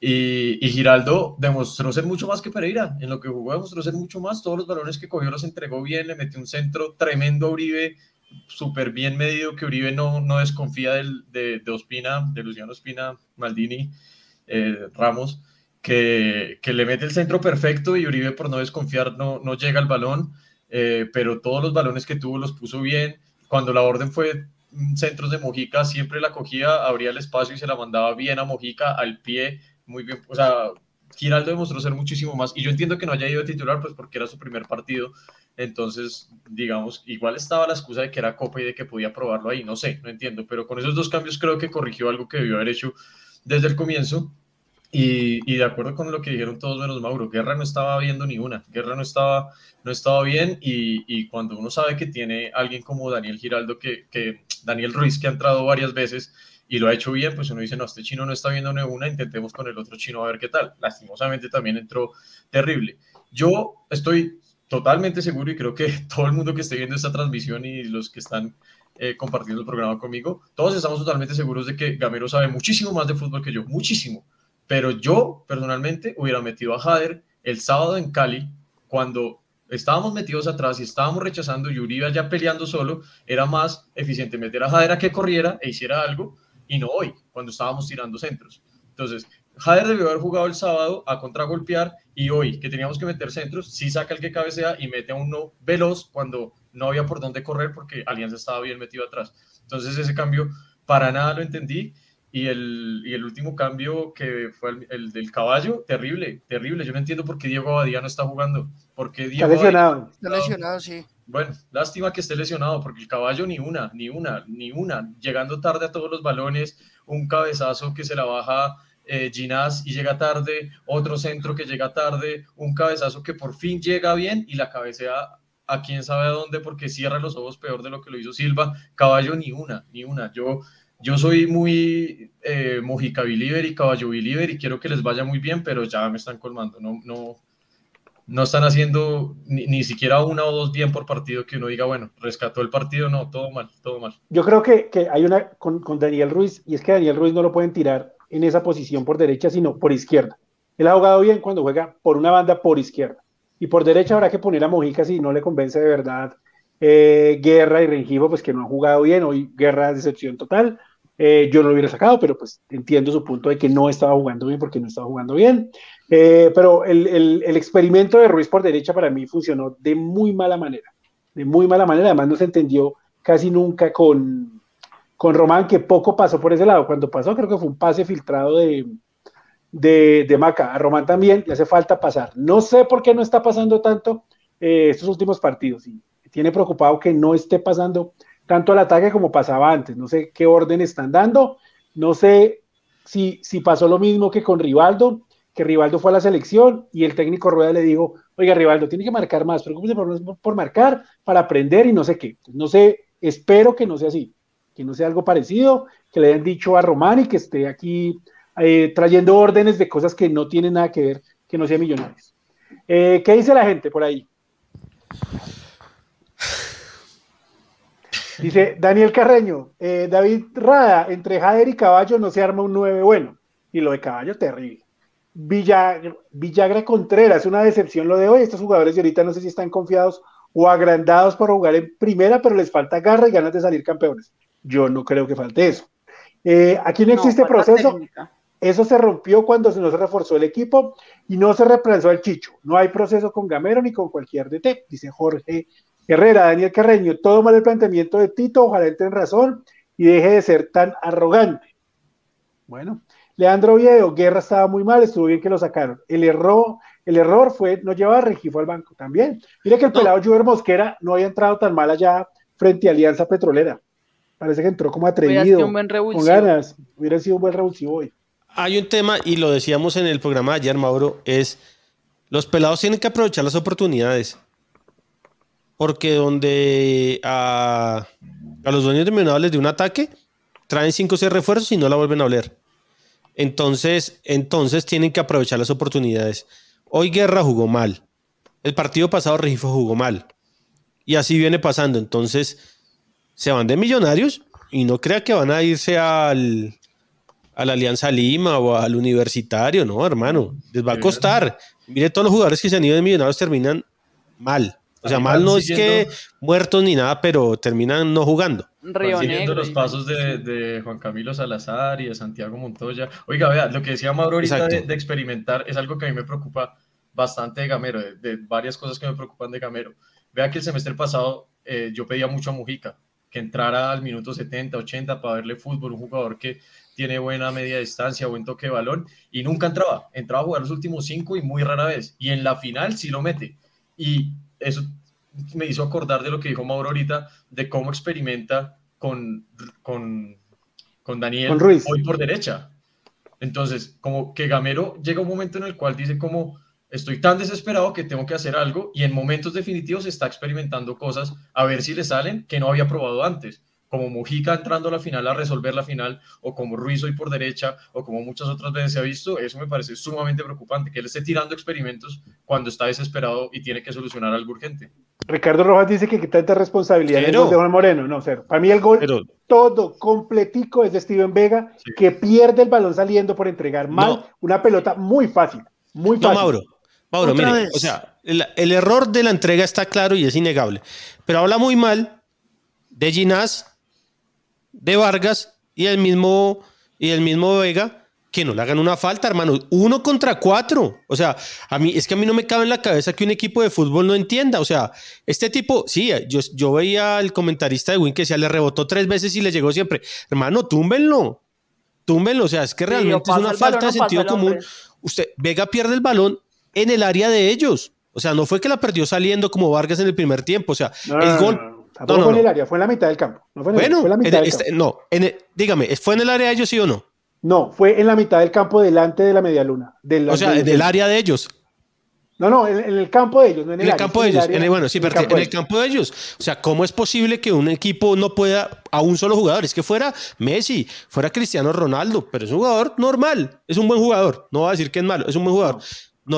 y, y Giraldo demostró ser mucho más que Pereira. En lo que jugó demostró ser mucho más. Todos los balones que cogió los entregó bien, le metió un centro tremendo a Uribe, súper bien medido, que Uribe no, no desconfía de, de Ospina, de Luciano Ospina, Maldini, eh, Ramos, que, que le mete el centro perfecto y Uribe por no desconfiar no, no llega al balón, eh, pero todos los balones que tuvo los puso bien. Cuando la orden fue centros de Mojica, siempre la cogía, abría el espacio y se la mandaba bien a Mojica, al pie, muy bien. O sea, Giraldo demostró ser muchísimo más. Y yo entiendo que no haya ido a titular, pues porque era su primer partido. Entonces, digamos, igual estaba la excusa de que era Copa y de que podía probarlo ahí. No sé, no entiendo. Pero con esos dos cambios creo que corrigió algo que debió haber hecho desde el comienzo. Y, de acuerdo con lo que dijeron todos menos Mauro, Guerra no estaba viendo ni una, Guerra no estaba, no estaba bien y, y cuando uno sabe que tiene alguien como Daniel Giraldo, que, que, Daniel Ruiz, que ha entrado varias veces y lo ha hecho bien, pues uno dice, no, este chino no está viendo ni una, intentemos con el otro chino a ver qué tal. Lastimosamente también entró terrible. Yo estoy totalmente seguro y creo que [laughs] todo el mundo que esté viendo esta transmisión y los que están eh, compartiendo el programa conmigo, todos estamos totalmente seguros de que Gamero sabe muchísimo más de fútbol que yo, muchísimo pero yo personalmente hubiera metido a Jader el sábado en Cali cuando estábamos metidos atrás y estábamos rechazando y Uribe ya peleando solo, era más eficiente meter a Jader a que corriera e hiciera algo y no hoy, cuando estábamos tirando centros. Entonces, Jader debió haber jugado el sábado a contragolpear y hoy, que teníamos que meter centros, sí saca el que cabecea y mete a uno veloz cuando no había por dónde correr porque Alianza estaba bien metido atrás. Entonces, ese cambio para nada lo entendí y el, y el último cambio que fue el, el, del caballo, terrible, terrible. Yo no entiendo por qué Diego Abadía no está jugando. ¿Por qué Diego está lesionado. Está lesionado, sí. Bueno, lástima que esté lesionado, porque el caballo ni una, ni una, ni una. Llegando tarde a todos los balones, un cabezazo que se la baja eh, Ginás y llega tarde, otro centro que llega tarde, un cabezazo que por fin llega bien y la cabecea a quién sabe a dónde porque cierra los ojos peor de lo que lo hizo Silva. Caballo ni una, ni una. Yo yo soy muy eh, Mojica Believer y Caballo Believer y quiero que les vaya muy bien, pero ya me están colmando. No, no, no están haciendo ni, ni siquiera una o dos bien por partido que uno diga, bueno, rescató el partido, no, todo mal, todo mal. Yo creo que, que hay una con, con Daniel Ruiz, y es que Daniel Ruiz no lo pueden tirar en esa posición por derecha, sino por izquierda. Él ha jugado bien cuando juega por una banda por izquierda. Y por derecha habrá que poner a Mojica si no le convence de verdad eh, Guerra y Rengifo, pues que no han jugado bien. Hoy Guerra decepción total. Eh, yo no lo hubiera sacado, pero pues entiendo su punto de que no estaba jugando bien porque no estaba jugando bien. Eh, pero el, el, experimento de Ruiz por derecha para mí funcionó de muy mala manera. De muy mala manera. Además no se entendió casi nunca con, con Román, que poco pasó por ese lado. Cuando pasó creo que fue un pase filtrado de, de, de Maca. A Román también le hace falta pasar. No sé por qué no está pasando tanto eh, estos últimos partidos. Y tiene preocupado que no esté pasando tanto al ataque como pasaba antes. No sé qué orden están dando. No sé si, si pasó lo mismo que con Rivaldo, que Rivaldo fue a la selección y el técnico Rueda le dijo, oiga, Rivaldo, tiene que marcar más, preocúpese por, por marcar, para aprender y no sé qué. No sé, espero que no sea así, que no sea algo parecido, que le hayan dicho a Román y que esté aquí eh, trayendo órdenes de cosas que no tienen nada que ver, que no sea millonarios. Eh, ¿Qué dice la gente por ahí? Dice Daniel Carreño, eh, David Rada, entre Jader y Caballo no se arma un 9 bueno. Y lo de Caballo, terrible. Villagra, Villagra Contreras, una decepción lo de hoy. Estos jugadores de ahorita no sé si están confiados o agrandados para jugar en primera, pero les falta garra y ganas de salir campeones. Yo no creo que falte eso. Eh, aquí no existe no, proceso. Técnica. Eso se rompió cuando se nos reforzó el equipo y no se reemplazó al Chicho. No hay proceso con Gamero ni con cualquier DT, dice Jorge Herrera, Daniel Carreño, todo mal el planteamiento de Tito, ojalá entre en razón y deje de ser tan arrogante. Bueno, Leandro Oviedo, Guerra estaba muy mal, estuvo bien que lo sacaron. El error, el error fue no llevar a Regifo al banco también. Mira que el pelado. Juber Mosquera no había entrado tan mal allá frente a Alianza Petrolera. Parece que entró como atrevido, con ganas. Hubiera sido un buen revulsivo hoy. Hay un tema, y lo decíamos en el programa de ayer, Mauro, es los pelados tienen que aprovechar las oportunidades porque donde a, a los dueños de Millonarios les de un ataque, traen 5 o 6 refuerzos y no la vuelven a oler. Entonces, entonces tienen que aprovechar las oportunidades. Hoy Guerra jugó mal. El partido pasado Regifo jugó mal. Y así viene pasando. Entonces, se van de millonarios y no crea que van a irse al, a la Alianza Lima o al Universitario. No, hermano. Les va a costar. Mire, todos los jugadores que se han ido de millonarios terminan mal. O sea, mal no es que muertos ni nada, pero terminan no jugando. Río siguiendo los pasos de, de, Juan Camilo Salazar y de Santiago Montoya. Oiga, vea, lo que decía Mauro ahorita de, de, experimentar es algo que a mí me preocupa bastante de Gamero, de, de, varias cosas que me preocupan de Gamero. Vea que el semestre pasado eh, yo pedía mucho a Mujica, que entrara al minuto 70, 80 para verle fútbol, un jugador que tiene buena media distancia, buen toque de balón, y nunca entraba. Entraba a jugar los últimos cinco y muy rara vez. Y en la final sí lo mete. Y eso me hizo acordar de lo que dijo Mauro ahorita, de cómo experimenta con, con, con Daniel con Ruiz. hoy por derecha. Entonces, como que Gamero llega un momento en el cual dice como, estoy tan desesperado que tengo que hacer algo y en momentos definitivos está experimentando cosas a ver si le salen que no había probado antes como Mujica entrando a la final a resolver la final, o como Ruiz hoy por derecha, o como muchas otras veces se ha visto, eso me parece sumamente preocupante, que él esté tirando experimentos cuando está desesperado y tiene que solucionar algo urgente. Ricardo Rojas dice que tanta responsabilidad Pero, de Juan Moreno, no, cero. Para mí el gol Pero, todo completico es de Steven Vega, sí. que pierde el balón saliendo por entregar mal no. una pelota muy fácil, muy fácil. No, Mauro, Mauro, mire, vez. o sea, el, el error de la entrega está claro y es innegable, pero habla muy mal de Ginás de Vargas y el mismo, y el mismo Vega que no le hagan una falta, hermano. Uno contra cuatro. O sea, a mí es que a mí no me cabe en la cabeza que un equipo de fútbol no entienda. O sea, este tipo, sí, yo, yo veía al comentarista de Win que decía, le rebotó tres veces y le llegó siempre. Hermano, túmbenlo. Túmbenlo. O sea, es que realmente sí, es una falta de sentido común. Usted, Vega pierde el balón en el área de ellos. O sea, no fue que la perdió saliendo como Vargas en el primer tiempo. O sea, no, el gol. No, no, no, fue en el área, fue en la mitad del campo. No fue en bueno, el, fue en la mitad en del este, campo. no, en el, dígame, ¿fue en el área de ellos sí o no? No, fue en la mitad del campo delante de la media luna. Del, o sea, del, del área de ellos. No, no, en, en el campo de ellos, no en el, En el área, campo de ellos, área, en el- bueno, sí, en el pero campo en el campo de ellos. O sea, ¿cómo es posible que un equipo no pueda a un solo jugador? Es que fuera Messi, fuera Cristiano Ronaldo, pero es un jugador normal, es un buen jugador. No voy a decir que es malo, es un buen jugador. No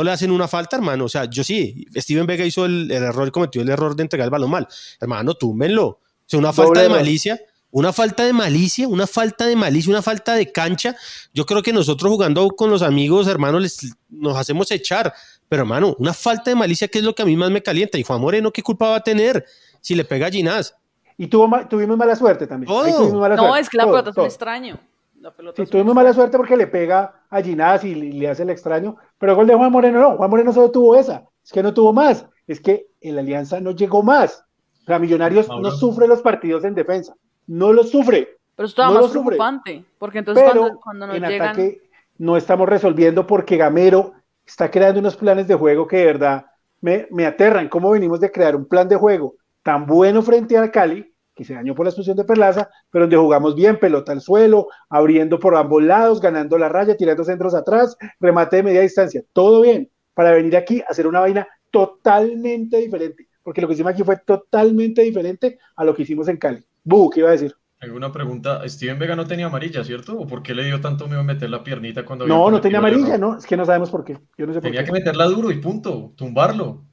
le hacen una falta, hermano. O sea, yo sí, Steven Vega hizo el, el error, cometió el error de entregar el balón mal. Hermano, túmenlo. O sea, una falta Doble de malicia, una falta de malicia, una falta de malicia, una falta de cancha. Yo creo que nosotros jugando con los amigos, hermano, les, nos hacemos echar. Pero, hermano, una falta de malicia que es lo que a mí más me calienta. Y Juan Moreno, ¿qué culpa va a tener si le pega a Ginás? Y tuvo, ma- tuvimos mala suerte también. Mala No, suerte. es que la Todo, pelota es un extraño. La pelota Sí, es tuvimos mala suerte porque le pega a Ginás y, le hace el extraño, pero el gol de Juan Moreno no, Juan Moreno solo tuvo esa, es que no tuvo más, es que el Alianza no llegó más. O sea, Millonarios Mauro. no sufre los partidos en defensa, no los sufre, Pero estaba no más sufre. preocupante. Porque entonces pero cuando, cuando nos en llegan. ataque no estamos resolviendo porque Gamero está creando unos planes de juego que de verdad me, me aterran. ¿Cómo venimos de crear un plan de juego tan bueno frente al Cali, que se dañó por la expulsión de Perlaza, pero donde jugamos bien, pelota al suelo, abriendo por ambos lados, ganando la raya, tirando centros atrás, remate de media distancia, todo bien, para venir aquí a hacer una vaina totalmente diferente, porque lo que hicimos aquí fue totalmente diferente a lo que hicimos en Cali. Bu, ¿qué iba a decir? Alguna pregunta. Steven Vega no tenía amarilla, ¿cierto? ¿O por qué le dio tanto miedo meter la piernita cuando había No, no tenía amarilla? ¿no? Es que no sabemos por qué. Yo no sé por Tenía qué. que meterla duro y punto, tumbarlo.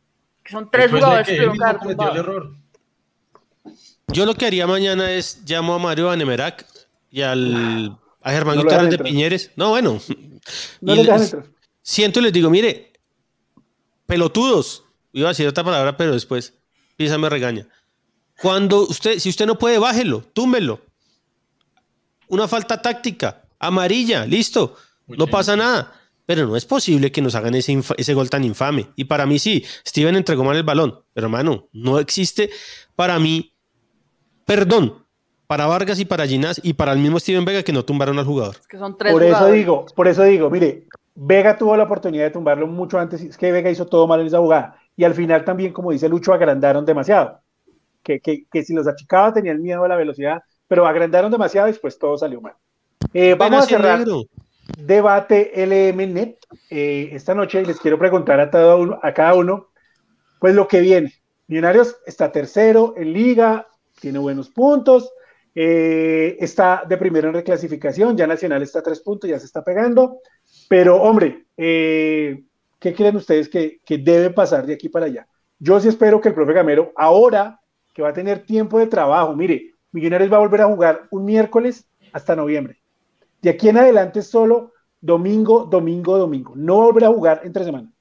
son tres Después de jugadores que que él mismo cometió el error. Yo lo que haría mañana es llamo a Mario Anemerac y al a Germán No Gutiérrez de entrar. Piñeres. No, bueno. [laughs] No les siento y les digo, mire, pelotudos. Iba a decir otra palabra, pero después Pisa me regaña. Cuando usted, si usted no puede, bájelo, túmbelo. Una falta táctica, amarilla, listo. Muy no bien. pasa nada. Pero no es posible que nos hagan ese, ese gol tan infame. Y para mí sí, Steven entregó mal el balón. Pero hermano, no existe para mí perdón para Vargas y para Ginás y para el mismo Steven Vega que no tumbaron al jugador. Es que son tres Por eso digo, por eso digo, mire, Vega tuvo la oportunidad de tumbarlo mucho antes, es que Vega hizo todo mal en esa jugada. Y al final también, como dice Lucho, agrandaron demasiado. Que, que, que si los achicaba tenían miedo a la velocidad, pero agrandaron demasiado y después todo salió mal. Eh, vamos a cerrar negro. debate LMNet eh, esta noche y les quiero preguntar a, todo uno- a cada uno, pues lo que viene. Millonarios está tercero en liga, tiene buenos puntos, eh, está de primero en reclasificación, ya Nacional está a tres puntos, ya se está pegando, pero hombre, eh, ¿qué creen ustedes que, debe pasar de aquí para allá? Yo sí espero que el profe Gamero, ahora que va a tener tiempo de trabajo, mire, Millonarios va a volver a jugar un miércoles hasta noviembre. De aquí en adelante solo domingo, domingo, domingo. No va a volver a jugar entre semana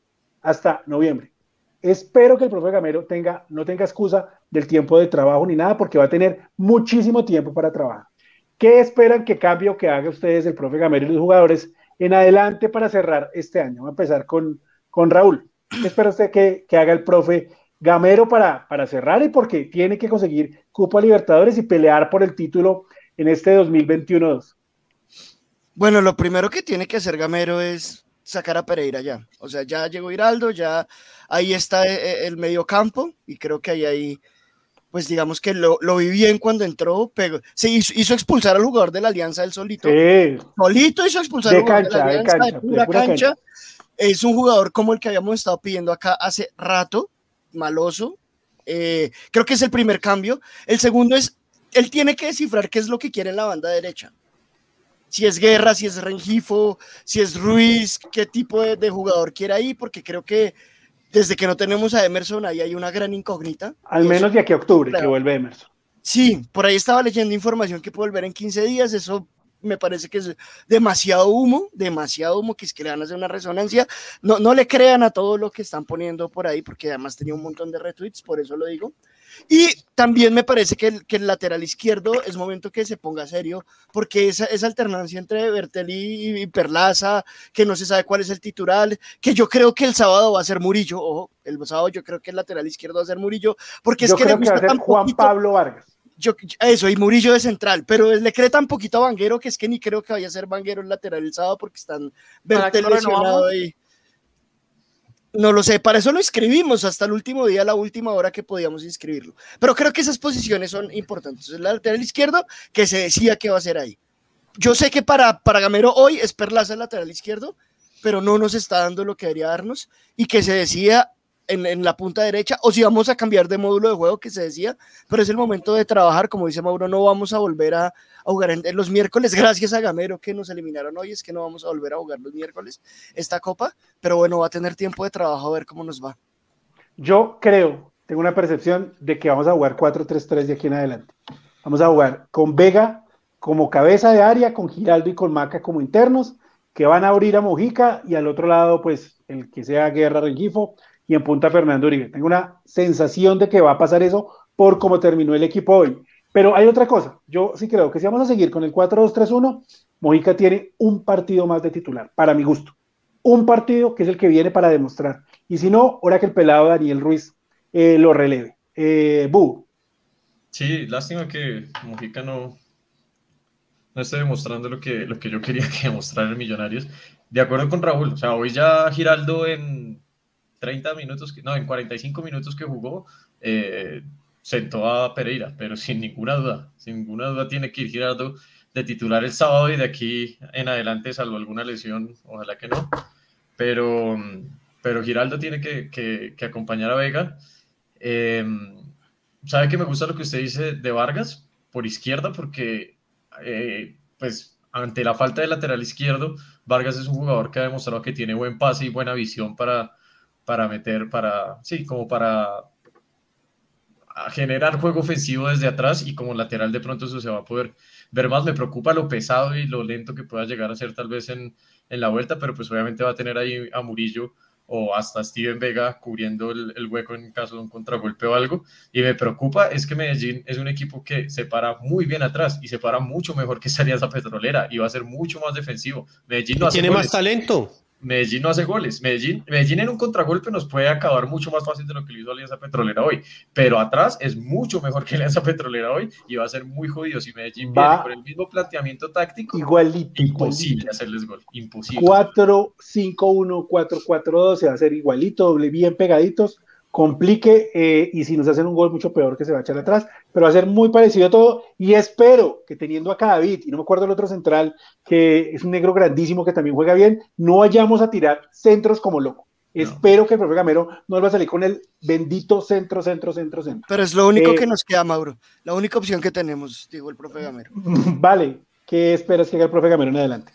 hasta noviembre. Espero que el profe Gamero tenga, no tenga excusa del tiempo de trabajo ni nada, porque va a tener muchísimo tiempo para trabajar. ¿Qué esperan que cambie o que haga ustedes el profe Gamero y los jugadores en adelante para cerrar este año? Vamos a empezar con, con Raúl. ¿Qué espera usted que, que haga el profe Gamero para, para cerrar y porque tiene que conseguir cupo a Libertadores y pelear por el título en este 2021-2? Bueno, lo primero que tiene que hacer Gamero es sacar a Pereira ya. O sea, ya llegó Hiraldo, ya ahí está eh, eh, el medio campo y creo que ahí, ahí pues digamos que lo, lo vi bien cuando entró, pero se hizo, hizo expulsar al jugador de la Alianza del solito. Sí, Solito hizo expulsar De al jugador cancha, de la Alianza cancha, de de pura pura cancha. cancha. Es un jugador como el que habíamos estado pidiendo acá hace rato, maloso. Eh, creo que es el primer cambio. El segundo es, él tiene que descifrar qué es lo que quiere en la banda derecha. Si es Guerra, si es Rengifo, si es Ruiz, qué tipo de, de jugador quiere ahí, porque creo que desde que no tenemos a Emerson ahí hay una gran incógnita. al menos eso- de aquí a octubre, que vuelve Emerson. Sí, por ahí estaba leyendo información que puede volver en 15 días, eso me parece que es demasiado humo, demasiado humo, que es que le van a hacer una resonancia. No, no le crean a todo lo que están poniendo por ahí, porque además tenía un montón de retweets, por eso lo digo. Y también me parece que el, que el lateral izquierdo es momento que se ponga serio, porque esa, esa alternancia entre Bertelli y Perlaza, que no se sabe cuál es el titular, que yo creo que el sábado va a ser Murillo, ojo, el sábado yo creo que el lateral izquierdo va a ser Murillo, porque es Yo que le creo que va a gusta ser tan Juan poquito- Pablo Vargas. yo, eso, y Murillo de central, pero le cree tan poquito a Vanguero que es que ni creo que vaya a ser Vanguero el lateral el sábado porque están ¿Para Bertel lesionado ahí. No lo sé, para eso lo inscribimos hasta el último día, la última hora que podíamos inscribirlo. Pero creo que esas posiciones son importantes. El lateral izquierdo, que se decía que va a ser ahí. Yo sé que para, para Gamero hoy es Perlaza el lateral izquierdo, pero no nos está dando lo que debería darnos y que se decía en, la punta derecha, o si vamos a cambiar de módulo de juego, que se decía, pero es el momento de trabajar, como dice Mauro, no vamos a volver a, jugar en, en los miércoles, [laughs] gracias a Gamero que nos eliminaron hoy, es que no vamos a volver a jugar los miércoles esta copa, pero bueno, va a tener tiempo de trabajo a ver cómo nos va. Yo creo, tengo una percepción de que vamos a jugar 4-3-3 de aquí en adelante. Vamos a jugar con Vega como cabeza de área, con Giraldo y con Maca como internos, que van a abrir a Mojica y al otro lado, pues, el que sea Guerra Rengifo y en punta Fernando Uribe. Tengo una sensación de que va a pasar eso por cómo terminó el equipo hoy. Pero hay otra cosa, yo sí creo que si vamos a seguir con el 4-2-3-1, Mojica tiene un partido más de titular, para mi gusto. Un partido que es el que viene para demostrar. Y si no, ahora que el pelado Daniel Ruiz eh, lo releve. Eh. Sí, lástima que Mojica no, no esté demostrando lo que, lo que yo quería [laughs] que demostrara en Millonarios. De acuerdo con Raúl, o sea, hoy ya Giraldo en 30 minutos, no, en 45 minutos que jugó, eh, sentó a Pereira, pero sin ninguna duda, sin ninguna duda tiene que ir Giraldo de titular el sábado y de aquí en adelante, salvo alguna lesión, ojalá que no, pero, pero Giraldo tiene que, que, que acompañar a Vega. Eh, ¿Sabe que me gusta lo que usted dice de Vargas por izquierda? Porque, eh, pues, ante la falta de lateral izquierdo, Vargas es un jugador que ha demostrado que tiene buen pase y buena visión para, para meter, para, sí, como para generar juego ofensivo desde atrás y como lateral de pronto eso se va a poder ver más. Me preocupa lo pesado y lo lento que pueda llegar a ser tal vez en, en la vuelta, pero pues obviamente va a tener ahí a Murillo o hasta Steven Vega cubriendo el, el, hueco en caso de un contragolpe o algo. Y me preocupa es que Medellín es un equipo que se para muy bien atrás y se para mucho mejor que esa Alianza Petrolera y va a ser mucho más defensivo. Medellín no hace tiene goles. más talento. Medellín no hace goles. Medellín, Medellín en un contragolpe nos puede acabar mucho más fácil de lo que lo hizo Alianza Petrolera hoy. Pero atrás es mucho mejor que Alianza Petrolera hoy y va a ser muy jodido. Si Medellín Va viene con el mismo planteamiento táctico, Igualito, imposible igualito. hacerles gol. Imposible. 4-5-1, 4-4-2, se va a hacer igualito, doble bien pegaditos, complique eh, y si nos hacen un gol mucho peor que se va a echar atrás, pero va a ser muy parecido a todo y espero que teniendo acá a David y no me acuerdo el otro central que es un negro grandísimo que también juega bien, no vayamos a tirar centros como loco. No. Espero que el profe Gamero no nos va a salir con el bendito centro, centro, centro, centro. Pero es lo único Eh, que nos queda, Mauro. La única opción que tenemos, digo el profe Gamero. [laughs] Vale, ¿qué esperas que haga el profe Gamero en adelante?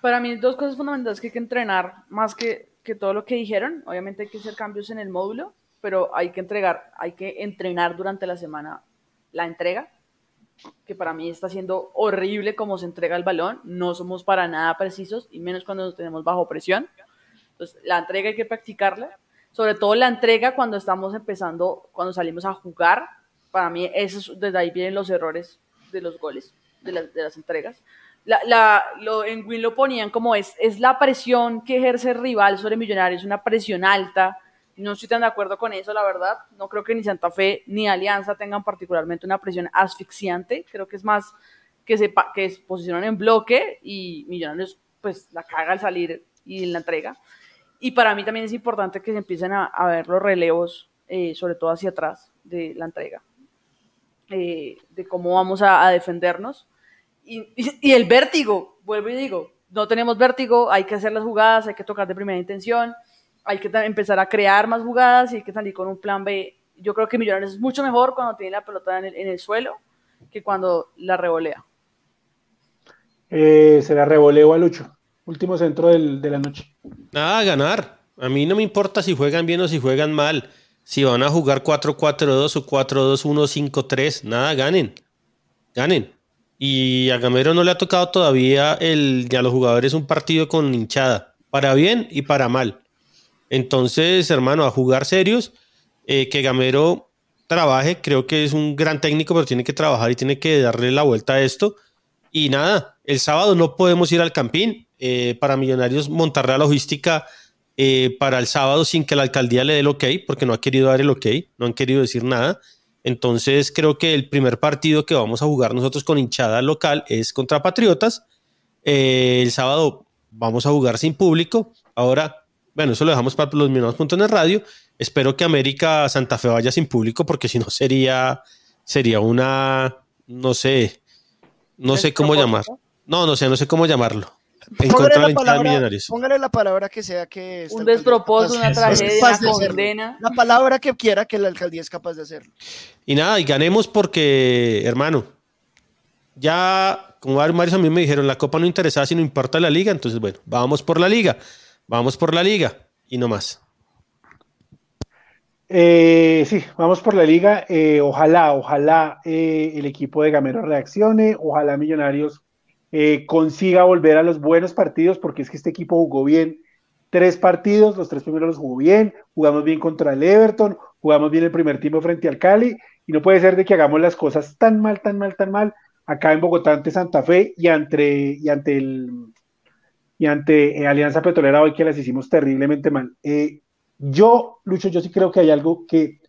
Para mí, dos cosas fundamentales que hay que entrenar, más que, que todo lo que dijeron. Obviamente hay que hacer cambios en el módulo, pero hay que entregar, hay que entrenar durante la semana la entrega, que para mí está siendo horrible cómo se entrega el balón. No somos para nada precisos, y menos cuando nos tenemos bajo presión. Entonces, la entrega hay que practicarla. Sobre todo la entrega cuando estamos empezando, cuando salimos a jugar. Para mí, eso es- desde ahí vienen los errores de los goles, de, las- de las entregas. La, la- lo, en Win lo ponían como es, es la presión que ejerce el rival sobre Millonarios, una presión alta. No estoy tan de acuerdo con eso, la verdad. No creo que ni Santa Fe ni Alianza tengan particularmente una presión asfixiante. Creo que es más que se, que se posicionan en bloque y Millonarios pues la caga al salir y en la entrega. Y para mí también es importante que se empiecen a, a ver los relevos, eh, sobre todo hacia atrás de la entrega, eh, de cómo vamos a, a defendernos. Y, y- y el vértigo, vuelvo y digo, no tenemos vértigo, hay que hacer las jugadas, hay que tocar de primera intención, hay que empezar a crear más jugadas y hay que salir con un plan B. Yo creo que Millonarios es mucho mejor cuando tiene la pelota en el, en el suelo que cuando la revolea. Eh, será revoleo a Lucho, último centro del- de la noche. Nada, ganar. A mí no me importa si juegan bien o si juegan mal. Si van a jugar 4-4-2 o 4-2-1-5-3, nada, ganen. Ganen. Y a Gamero no le ha tocado todavía el, a los jugadores un partido con hinchada, para bien y para mal. Entonces, hermano, a jugar serios, eh, que Gamero trabaje, creo que es un gran técnico, pero tiene que trabajar y tiene que darle la vuelta a esto. Y nada, el sábado no podemos ir al Campín. eh, para Millonarios montar la logística eh, para el sábado sin que la alcaldía le dé el ok, porque no ha querido dar el ok, no han querido decir nada. Entonces creo que el primer partido que vamos a jugar nosotros con hinchada local es contra Patriotas. Eh, el sábado vamos a jugar sin público. Ahora, bueno, eso lo dejamos para los mismos puntos en el radio. Espero que América Santa Fe vaya sin público, porque si no sería, sería una, no sé, no sé cómo llamar. No, no sé, no sé cómo llamarlo. Póngale la palabra, póngale la palabra que sea que Un despropósito, una tragedia, una condena. La palabra que quiera que la alcaldía es capaz de hacerlo. Y nada, y ganemos porque, hermano, ya, como varios a mí me dijeron, la Copa no interesaba si no importa la liga, entonces, bueno, vamos por la liga, vamos por la liga y no más. Eh, sí, vamos por la liga. Eh, ojalá, ojalá eh, el equipo de Gamero reaccione, ojalá Millonarios eh, consiga volver a los buenos partidos, porque es que este equipo jugó bien tres partidos, los tres primeros los jugó bien, jugamos bien contra el Everton, jugamos bien el primer tiempo frente al Cali, y no puede ser de que hagamos las cosas tan mal, tan mal, tan mal acá en Bogotá ante Santa Fe y ante, y ante el y ante eh, Alianza Petrolera hoy que las hicimos terriblemente mal. Eh, yo, Lucho, yo sí creo que hay algo que,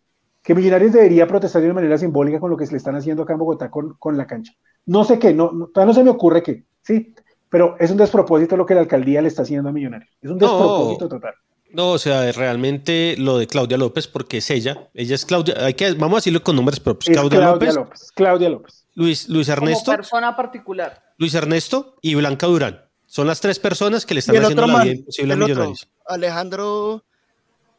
que Millonarios debería protestar de una manera simbólica con lo que se le están haciendo acá en Bogotá con, con la cancha. No sé qué, no, no, todavía no se me ocurre qué, sí, pero es un despropósito lo que la alcaldía le está haciendo a Millonarios. Es un No. despropósito total. No, o sea, realmente lo de Claudia López, porque es ella, ella es Claudia, hay que, vamos a decirlo con nombres propios, Es Claudia, Claudia López, López. Claudia López. Luis, Luis Ernesto, Como persona particular. Luis Ernesto y Blanca Durán. Son las tres personas que le están haciendo la man, vida imposible a otro, Millonarios. Alejandro,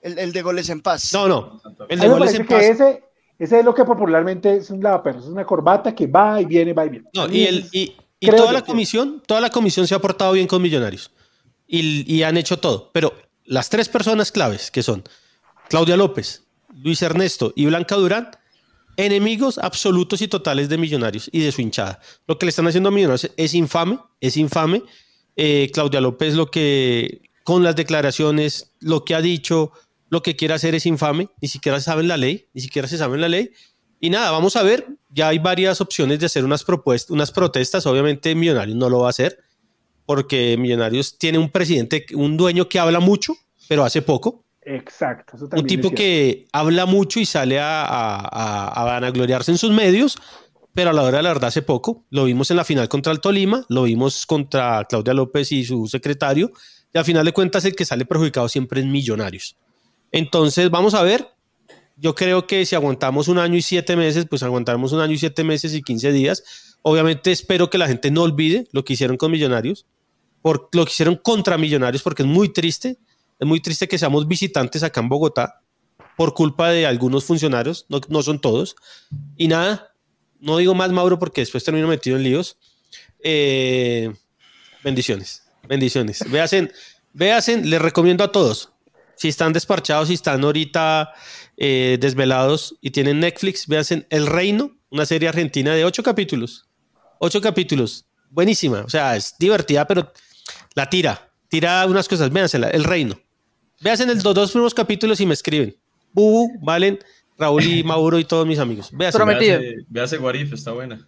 el, el de goles en paz. No, no, el de goles en que paz. ese, ese es lo que popularmente es un lavaperros, es una corbata que va y viene, va y viene. No, y, el, y, y toda la que- comisión, toda la comisión se ha portado bien con Millonarios. Y, y han hecho todo. Pero las tres personas claves, que son Claudia López, Luis Ernesto y Blanca Durán, enemigos absolutos y totales de Millonarios y de su hinchada. Lo que le están haciendo a Millonarios es infame, es infame. Eh, Claudia López lo que, con las declaraciones, lo que ha dicho, lo que quiere hacer es infame. Ni siquiera saben la ley, ni siquiera se sabe la ley. Y nada, vamos a ver. Ya hay varias opciones de hacer unas propuestas, unas protestas. Obviamente Millonarios no lo va a hacer porque Millonarios tiene un presidente, un dueño que habla mucho, pero hace poco. Exacto. eso Un tipo que habla mucho y sale a, a, a- a vanagloriarse en sus medios, pero a la hora de la verdad hace poco. Lo vimos en la final contra el Tolima, lo vimos contra Claudia López y su secretario, y al final de cuentas el que sale perjudicado siempre es Millonarios. Entonces, vamos a ver. Yo creo que si aguantamos un año y siete meses, pues aguantamos un año y siete meses y 15 días. Obviamente espero que la gente no olvide lo que hicieron con Millonarios, por lo que hicieron contra Millonarios, porque es muy triste. Es muy triste que seamos visitantes acá en Bogotá por culpa de algunos funcionarios, no, no son todos. Y nada, no digo más, Mauro, porque después termino metido en líos. Eh, bendiciones, bendiciones. Véasen, véasen, les recomiendo a todos. Si están desparchados, si están ahorita eh, desvelados y tienen Netflix, véasen El Reino, una serie argentina de ocho capítulos. Ocho capítulos. Buenísima. O sea, es divertida, pero la tira. Tira unas cosas. Véansela. El Reino. El- los dos primeros capítulos y me escriben. Bubu, Valen, Raúl y [coughs] Mauro y todos mis amigos. Véasen. Prometido. Véase, véase Guarif, está buena.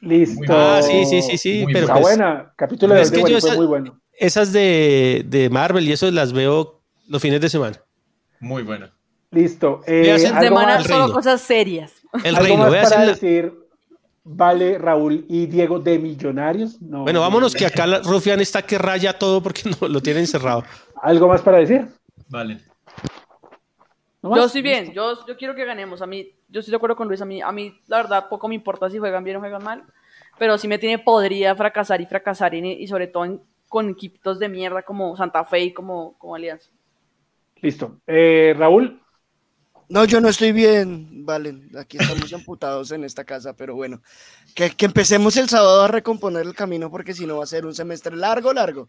Listo. Ah, sí, sí, sí, sí. Muy pero Está pues, buena. Capítulo de es de que fue muy bueno. esas de, de Marvel y eso las veo los fines de semana. Muy buena. Listo. Eh, Véase el ¿algo Semana más, solo cosas serias. El algo Reino, más para la- decir, Vale, Raúl y Diego de Millonarios? No. Bueno, vámonos que acá la Rufián está que raya todo porque no lo tiene encerrado. ¿Algo más para decir? Vale. ¿No Yo estoy bien, yo, yo quiero que ganemos. A mí, yo estoy de acuerdo con Luis. A mí, a mí, la verdad, poco me importa si juegan bien o juegan mal. Pero sí me tiene podría fracasar y fracasar. Y, y sobre todo en- con equipos de mierda como Santa Fe y como, como Alianza. Listo. Eh, Raúl, No, yo no estoy bien, Valen. Aquí estamos amputados en esta casa, pero bueno. Que, que empecemos el sábado a recomponer el camino porque si no va a ser un semestre largo, largo.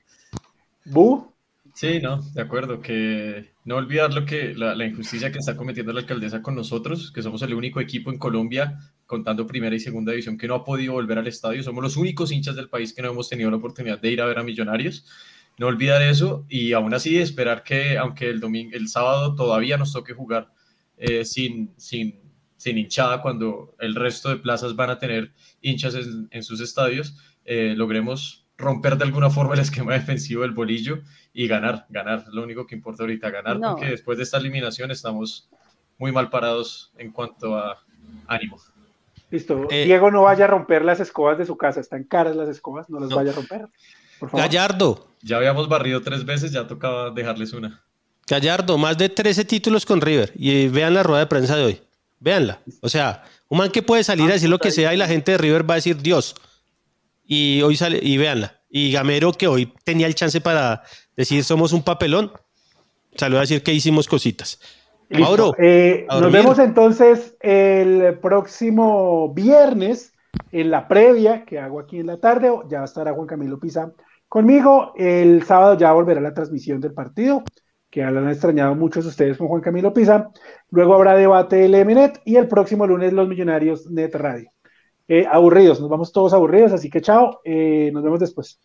Bu, Sí, no, de acuerdo, que no olvidar lo que la, la injusticia que está cometiendo la alcaldesa con nosotros, que somos el único equipo en Colombia, contando primera y segunda división, que no ha podido volver al estadio. Somos los únicos hinchas del país que no hemos tenido la oportunidad de ir a ver a Millonarios. No olvidar eso y aún así esperar que, aunque el domingo, el sábado todavía nos toque jugar eh, sin, sin, sin hinchada, cuando el resto de plazas van a tener hinchas en, en sus estadios, eh, logremos romper de alguna forma el [laughs] esquema defensivo del bolillo y ganar, ganar, es lo único que importa ahorita, ganar, No. porque después de esta eliminación estamos muy mal parados en cuanto a ánimo. listo. Eh, Diego no vaya a romper las escobas de su casa. Están caras las escobas, no las No. vaya a romper. Por favor. Gallardo, Ya habíamos barrido tres veces, ya tocaba dejarles una. Gallardo, más de 13 títulos con River. Y vean la rueda de prensa de hoy. Véanla. O sea, un man que puede salir a decir lo que sea y la gente de River va a decir Dios. Y hoy sale, y véanla. y Gamero, que hoy tenía el chance para decir somos un papelón, salió a decir que hicimos cositas. Listo. Mauro, Eh, nos vemos entonces el próximo viernes en la previa que hago aquí en la tarde. Ya estará Juan Camilo Pisa conmigo. El sábado ya volverá la transmisión del partido, que ya lo han extrañado muchos ustedes con Juan Camilo Pisa. Luego habrá debate del MNET y el próximo lunes los Millonarios Net Radio. Eh, aburridos, nos vamos todos aburridos, así que chao, eh, nos vemos después.